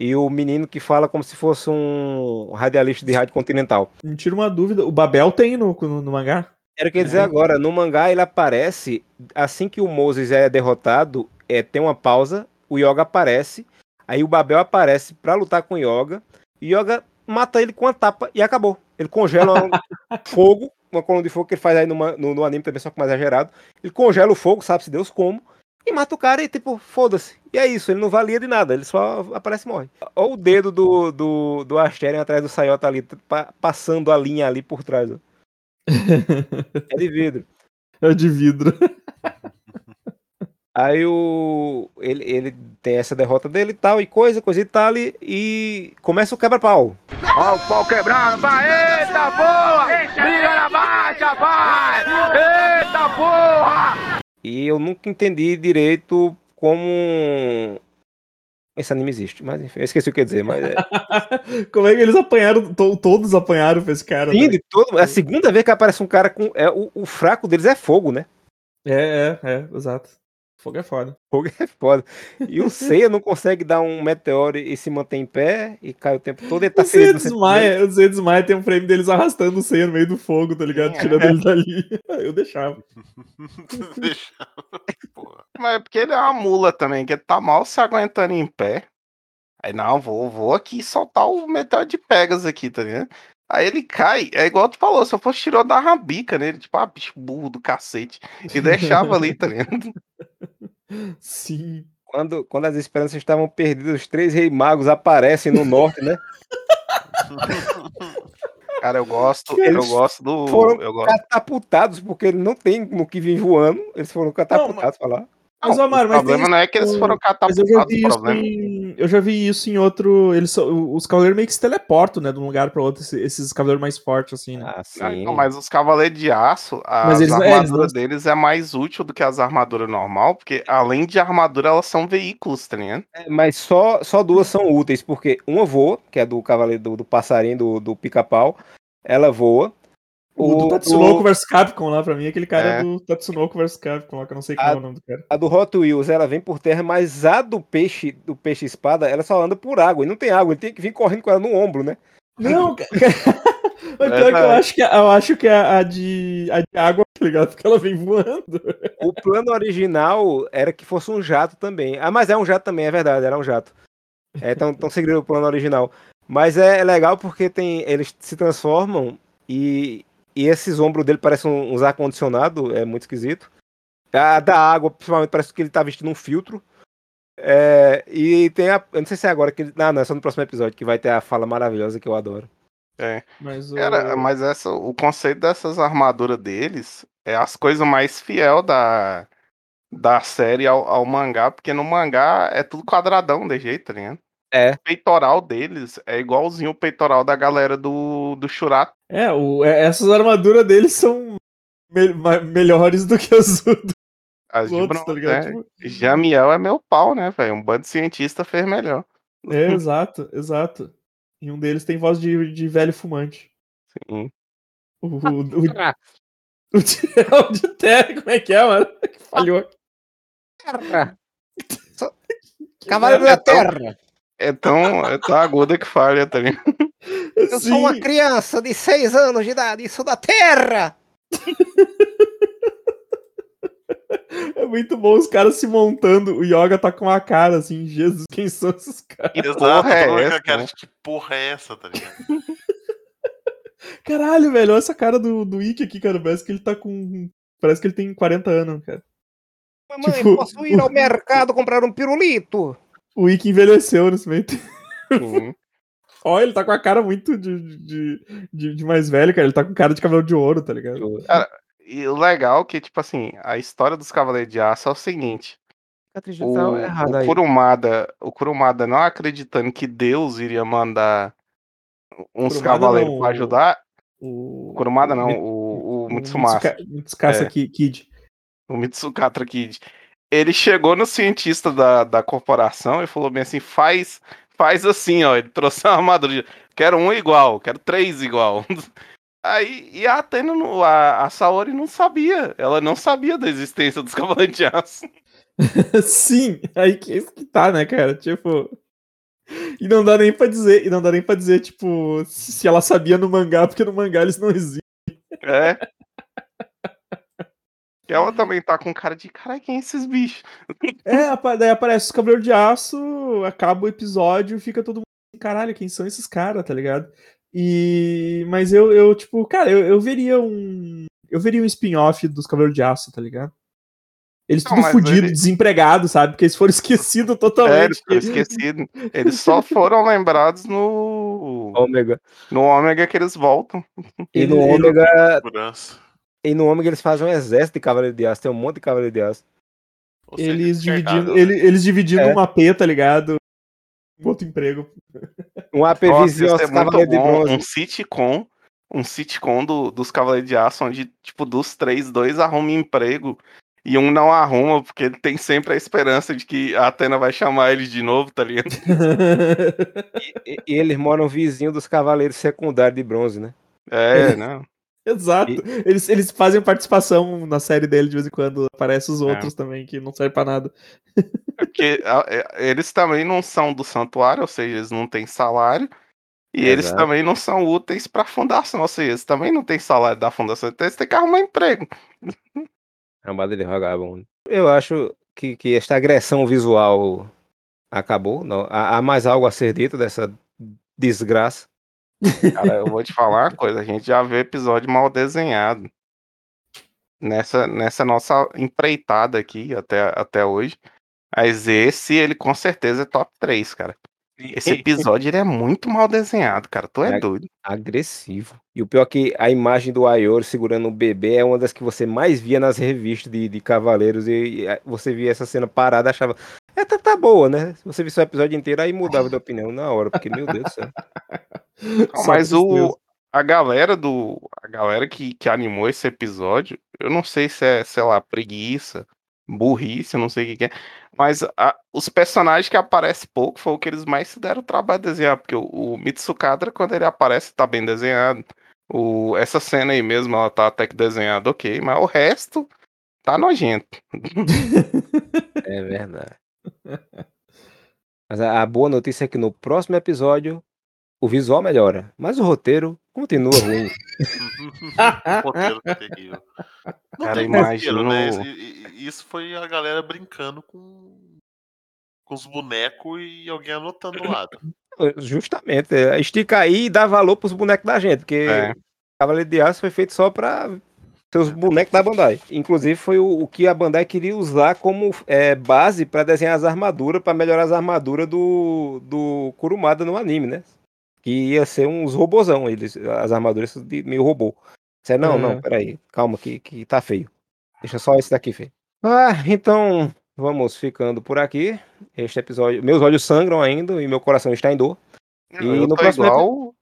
D: e o menino que fala como se fosse um radialista de rádio continental.
F: Me tira uma dúvida, o Babel tem no, no, no mangá?
D: Era o que eu ia dizer agora, no mangá ele aparece, assim que o Moses é derrotado, é, tem uma pausa, o Yoga aparece, aí o Babel aparece pra lutar com o Yoga, e o Yoga mata ele com uma tapa e acabou. Ele congela um (laughs) fogo, uma coluna de fogo que ele faz aí no, no anime também, só que mais exagerado. Ele congela o fogo, sabe-se Deus como, e mata o cara e tipo, foda-se. E é isso, ele não valia de nada, ele só aparece e morre. Olha o dedo do, do, do Asterion atrás do Sayota ali, pa- passando a linha ali por trás. ó. (laughs) É de vidro.
F: É de vidro. (laughs)
D: Aí o. Ele, ele tem essa derrota dele e tal, e coisa, coisa e tal, e, e começa o quebra-pau.
J: Ó o pau quebrando, vai, eita porra! Briga na baixa, vai! Eita porra!
D: E eu nunca entendi direito como esse anime existe. Mas enfim, eu esqueci o que ia dizer, mas é. (laughs)
F: Como é que eles apanharam? to- todos apanharam pra esse cara.
D: Sim,
F: né?
D: todo, é a segunda vez que aparece um cara com. É, o, o fraco deles é fogo, né?
F: É, é, é, exato. Fogo é foda.
D: Fogo é foda. E o Seiya não consegue dar um meteoro e se manter em pé e cai o tempo todo. Ele tá
F: o Seiya desmaia, o Seiya desmaia tem um frame deles arrastando o Seiya no meio do fogo, tá ligado? Tirando ele dali. Eu deixava. (laughs)
H: Mas é porque ele é uma mula também, que ele tá mal se aguentando em pé. Aí, não, vou, vou aqui soltar o meteoro de Pegas aqui, tá ligado? Aí ele cai, é igual tu falou, se eu fosse tirou da rabica nele, tipo, ah, bicho burro do cacete. E deixava ali, tá ligado? (laughs)
F: Sim.
D: Quando, quando as esperanças estavam perdidas, os três reis magos aparecem no norte, né? (laughs)
H: Cara, eu gosto, eu
D: Eles
H: gosto do.
D: Foram
H: Eu gosto.
D: catapultados, porque ele não tem no que vir voando. Eles foram catapultados pra lá.
F: Mas,
H: Não,
F: Amaro,
H: o
F: mas
H: problema não é que eles foram
F: Mas eu já
H: catapultados,
F: vi
H: o
F: isso
H: problema.
F: em. Eu já vi isso em outro. Eles são- os cavaleiros meio que se teleportam, né? De um lugar pra outro, esse- esses cavaleiros mais fortes, assim, né?
H: Ah, então, mas os cavaleiros de aço, a
F: Mas eles- é, eles
H: armadura
F: não-
H: deles é mais útil do que as armaduras normal, porque além de armadura, elas são veículos, tá ligado?
D: É, Mas só, só duas são úteis, porque uma voa, que é do cavaleiro do, do passarinho, do, do pica-pau. Ela voa.
F: O, do Tatsunoko
D: do-
F: vs Capcom lá, pra mim, aquele cara
D: É.
F: é do Tatsunoko vs Capcom lá, que eu não sei qual é o nome do cara.
D: A do Hot Wheels, ela vem por terra, mas a do peixe, do peixe espada, ela só anda por água. E não tem água, ele tem que vir correndo com ela no ombro, né?
F: Não, (laughs) cara. (laughs) Mas pior que eu acho que, eu acho que a, a de, a de água, tá ligado? Porque ela vem voando.
D: O plano original era que fosse um jato também. Ah, mas é um jato também, é verdade, era um jato. É, tão, tão seguindo o plano original. Mas é, é legal porque tem, eles se transformam e, e esses ombros dele parecem uns ar-condicionado, é muito esquisito. A da água, principalmente, parece que ele tá vestindo um filtro. É, e tem a. Eu não sei se é agora que ele. Não, não, é só no próximo episódio que vai ter a fala maravilhosa que eu adoro.
H: É.
F: Mas o...
H: Cara, mas essa, o conceito dessas armaduras deles é as coisas mais fiel da, da série ao, ao mangá, porque no mangá é tudo quadradão de jeito, tá ligado?
D: É.
H: O peitoral deles é igualzinho o peitoral da galera do, do Shurato.
F: É, o, é, essas armaduras deles são me- ma- melhores do que as (laughs) do-
H: As de
F: outros,
H: bronze,
F: tá ligado?
H: né?
F: Tipo,
H: Jamiel é meu pau, né, velho? Um bando de cientista fez melhor.
F: é, exato, exato. E um deles tem voz de, de velho fumante.
H: Sim.
F: O, o, (laughs) o, o, de, o de terra, como é que é, mano? (laughs) Que falhou.
D: Cavaleiro da Terra.
H: É tão, é tão aguda que falha, tá ligado?
D: Eu sou uma criança de 6 anos de idade e sou da Terra! (laughs)
F: É muito bom os caras se montando. O Yoga tá com a cara assim, Jesus, quem são esses caras?
G: Exato,
H: porra é essa,
G: a cara
H: né?
G: de que porra é essa, tá ligado? (laughs)
F: Caralho, velho, olha essa cara do, do Ikki aqui, cara. Parece que ele tá com. Parece que ele tem 40 anos, cara.
D: Mamãe,
F: Tipo,
D: posso ir ao mercado comprar um pirulito?
F: O Ikki envelheceu nesse meio tempo.
H: Sim. (laughs)
F: Ó, ele tá com a cara muito de, de, de, de mais velho, cara. Ele tá com cara de cabelo de ouro, tá ligado?
H: Cara, e o legal é que, tipo assim, a história dos Cavaleiros de Aço é o seguinte. O,
D: Tá errado
H: o
D: aí.
H: Kurumada, o Kurumada não acreditando que Deus iria mandar uns
F: Kurumada
H: cavaleiros pra ajudar.
F: O
H: O Kurumada não, o, o
F: o
H: Mitsumasa.
F: Mitsuka- Mitsukasa
H: É.
F: Ki- Kid.
H: O Mitsukatra Kid. Ele chegou no cientista da, da corporação e falou bem assim: faz, faz assim, ó. Ele trouxe (laughs) uma armadura. Quero um igual, quero três igual. (laughs) Aí, e a Atena, a, a Saori não sabia. Ela não sabia da existência dos Cavaleiros de Aço. (laughs)
F: Sim, aí que isso que tá, né, cara? Tipo. E não dá nem pra dizer, e não dá nem pra dizer, tipo, se ela sabia no mangá, porque no mangá eles não existem.
H: É. E ela também tá com cara de, caralho, quem é esses bichos? (laughs)
F: É, daí aparece os Cavaleiros de Aço, acaba o episódio, fica todo mundo, assim, caralho, quem são esses caras, tá ligado? E. Mas eu, eu tipo, cara, eu, eu veria um. Eu veria um spin-off dos Cavaleiros de Aço, tá ligado? Eles
H: Não,
F: tudo fudido,
H: ele-
F: desempregado, sabe? Porque eles foram (laughs) esquecidos
H: É,
F: totalmente.
H: eles foram esquecidos. Eles só foram lembrados no.
D: Ômega.
H: No Ômega que eles voltam.
D: E no Ômega. E no Ômega eles fazem um exército de Cavaleiro de Aço. Tem um monte de Cavaleiro de Aço.
G: Seja,
F: Eles dividindo,
G: né?
F: ele- eles dividindo
D: É.
F: um AP, tá ligado? Um outro emprego.
D: Um AP vizinho
H: é muito
D: Cavaleiros de
H: bom.
D: Bronze.
H: Um sitcom. Um sitcom do, dos Cavaleiros de Aço, onde, tipo, dos três, dois arrumam emprego e um não arruma, porque ele tem sempre a esperança de que a Atena vai chamar ele de novo, tá ligado? (laughs)
D: E, e eles moram vizinho dos Cavaleiros Secundários de Bronze, né?
H: É, não.
F: Exato. Eles, eles fazem participação na série dele de vez em quando. Aparecem os outros também, que não servem pra nada.
H: Porque a- é, eles também não são do santuário, ou seja, eles não têm salário. E eles
D: Exato.
H: também não são úteis pra fundação, ou seja, eles também não têm salário da fundação, então eles têm que arrumar emprego.
D: Cambada de vagabundo. Eu acho que, que esta agressão visual acabou. Não, há, há mais algo a ser dito dessa desgraça.
H: Cara, eu vou te falar uma coisa, a gente já vê episódio mal desenhado. Nessa, nessa nossa empreitada aqui até, até hoje. Mas esse, ele com certeza é top 3, cara. Esse episódio ele é muito mal desenhado, cara. Tu é
D: É
H: doido.
D: Agressivo. E o pior é que a imagem do Aioro segurando o bebê é uma das que você mais via nas revistas de, de Cavaleiros. E, você via essa cena parada achava. É, tá, tá boa, né? Se você visse o episódio inteiro, aí mudava de opinião na hora. Porque, meu Deus do céu. (laughs)
H: Não, mas o, a galera do. A galera que, que animou esse episódio, eu não sei se é, sei lá, preguiça, burrice, eu não sei o que, que é. Mas a- os personagens que aparecem pouco foi o que eles mais se deram trabalho de desenhar. Porque o, o Mitsukadra, quando ele aparece, tá bem desenhado. O, essa cena aí mesmo, ela tá até que desenhada, ok. Mas o resto tá nojento. (laughs)
D: É verdade. Mas a, a boa notícia é que no próximo episódio o visual melhora, mas o roteiro continua ruim. (laughs)
G: Roteiro terrível. Não
H: Cara,
G: tem roteiro,
H: imagino-
G: né? Isso- Isso foi a galera brincando com, com os bonecos e alguém anotando do lado.
D: Justamente, é, estica aí e dá valor pros bonecos da gente, porque
H: É.
D: Cavaleiro de Aço foi feito só pra ser os bonecos da Bandai. Inclusive foi o, o que a Bandai queria usar como é, base pra desenhar as armaduras, pra melhorar as armaduras do, do Kurumada no anime, né? Que ia ser uns robozão, eles, as armaduras de meio robô. Você, não,
F: É.
D: não, peraí, calma que, que tá feio. Deixa só esse daqui feio. Ah, então vamos ficando por aqui. Este episódio, meus olhos sangram ainda e meu coração está em dor. E
H: eu
D: no
H: tô
D: próximo
H: igual.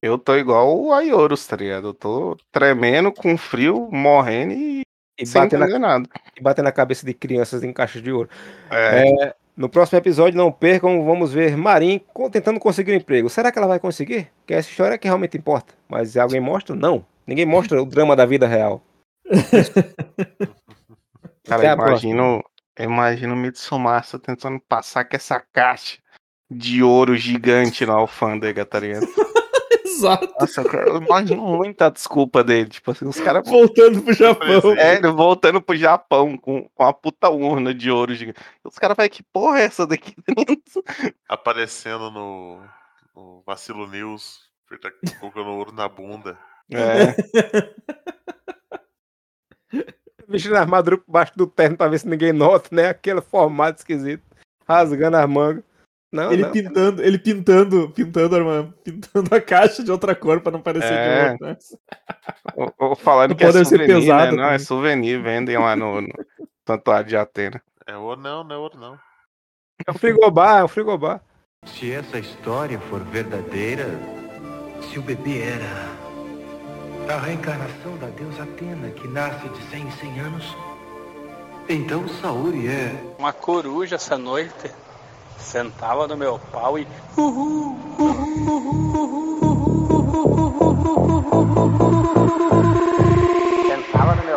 H: Eu tô igual o Ayorus, tá ligado? Eu tô tremendo, com frio, morrendo e,
D: E
H: sem
D: batendo
H: entender nada.
D: e bater na cabeça de crianças em caixas de ouro.
H: É.
D: É, no próximo episódio, não percam, vamos ver Marin co- tentando conseguir um emprego. Será que ela vai conseguir? Que essa história é que realmente importa. Mas alguém mostra? Não. Ninguém mostra o drama da vida real. (laughs)
H: Cara, imagino, eu imagino o Mitsumasa tentando passar com essa caixa de ouro gigante na alfândega, tá ligado?
F: Exato.
H: Nossa, eu imagino muita desculpa dele. Tipo assim, os caras.
F: Voltando pro Japão.
H: É, ele voltando pro Japão com, com a puta urna de ouro gigante. Os caras vai, que porra é essa daqui? (laughs)
G: Aparecendo no, no Vacilo News, tá colocando ouro na bunda.
H: É. (laughs)
D: Vestindo a armadura por baixo do terno pra ver se ninguém nota, né? Aquele formato esquisito. Rasgando as mangas. Não,
F: ele
D: não.
F: pintando, ele pintando, pintando, a irmã, pintando a caixa de outra cor pra não parecer
H: É.
F: de outra. né?
H: Ou- ou falando
F: Não
H: que é
F: pode ser
H: souvenir,
F: pesado
H: né? Não, é souvenir, vendem lá no, no Santuário de Atena.
G: É ouro não, não é ouro não.
D: É um frigobar, é um frigobar.
Q: Se essa história for verdadeira, se o bebê era a reencarnação da deusa Atena, que nasce de 100 em 100 anos, então Saori é
R: Uma coruja essa noite sentava no meu pau e. Sentava no meu pau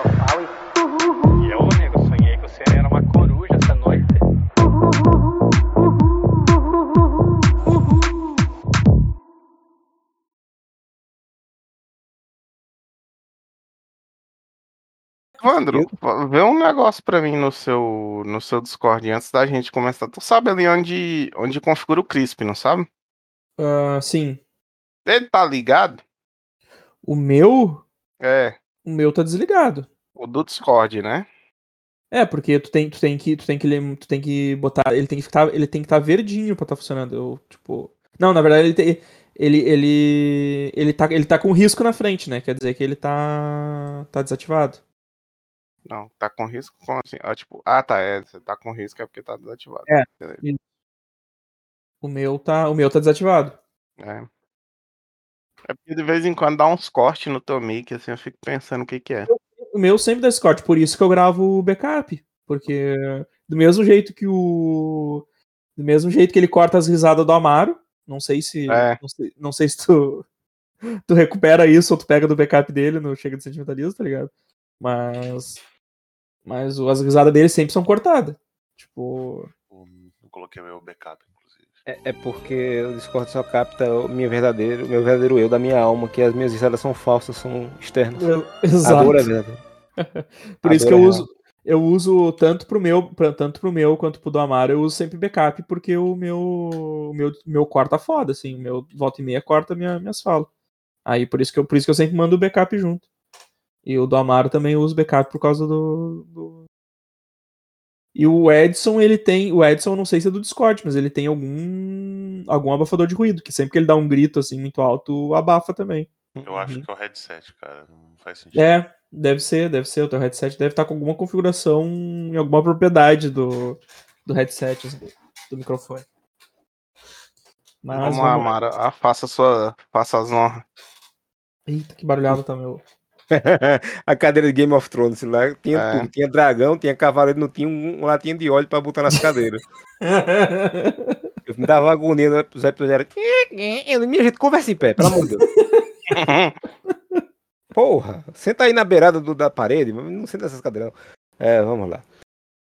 H: Evandro, vê um negócio pra mim no seu, no seu Discord antes da gente começar. Tu sabe ali onde, onde configura o Crisp, não sabe?
F: Ah, sim.
H: Ele tá ligado?
F: O meu.
H: É.
F: O meu tá desligado.
H: O do Discord, né?
F: É, porque tu tem, tu tem que, tu tem que, tu tem que botar, ele tem que ficar, ele tem que estar verdinho pra estar funcionando. Eu, tipo, não, na verdade ele tem, ele, ele, ele tá, ele tá com risco na frente, né? Quer dizer que ele tá, tá desativado.
H: Não, tá com risco como assim? Ah, tipo, ah, tá, é, você tá com risco é porque tá desativado.
F: É.
H: Beleza.
F: O meu tá, o meu tá desativado.
H: É. É porque de vez em quando dá uns cortes no teu mic, assim, eu fico pensando o que que é.
F: O meu sempre dá esse corte, por isso que eu gravo o backup, porque do mesmo jeito que o do mesmo jeito que ele corta as risadas do Amaro, não sei se
H: É.
F: não, sei, não sei se tu (laughs) tu recupera isso ou tu pega do backup dele no chega de sentimentalismo, tá ligado? Mas mas as risadas dele sempre são cortadas. Tipo,
G: Eu coloquei meu backup, inclusive.
D: É, é porque o Discord só capta o meu verdadeiro, o meu verdadeiro eu da minha alma, que as minhas risadas são falsas, são externas.
F: Eu- exato.
D: A dor é verdadeira.
F: Por
D: A
F: isso que eu
D: é
F: uso, eu uso tanto pro meu, pra- tanto pro meu quanto pro do Amaro, eu uso sempre backup, porque o meu, o meu, meu corta foda, assim, o meu volta e meia corta minha, minhas falas. Aí por isso que eu, por isso que eu sempre mando o backup junto. E o do Amaro também uso backup por causa do, do- E o Edson, ele tem, o Edson eu não sei se é do Discord, mas ele tem algum algum abafador de ruído, que sempre que ele dá um grito assim muito alto, abafa também.
G: Eu acho
F: Uhum.
G: que é o headset, cara. Não faz sentido.
F: É, deve ser, deve ser. O teu headset deve estar com alguma configuração em alguma propriedade do, do headset, assim, do microfone. Mas
H: vamos lá, Amara, ah, faça, sua, faça as honras.
F: Eita, que barulhada tá meu. (laughs)
D: a cadeira de Game of Thrones lá tinha
H: É.
D: tudo. Tinha dragão, tinha cavaleiro, não tinha um, um latinha de óleo pra botar nas cadeiras. (laughs) Eu me dava agonia, né? os episódios eram. Eu, minha gente, conversa em pé, pelo amor de Deus. (laughs) Porra, senta aí na beirada do- da parede, mas não senta nessas cadeiras. não. É, vamos lá.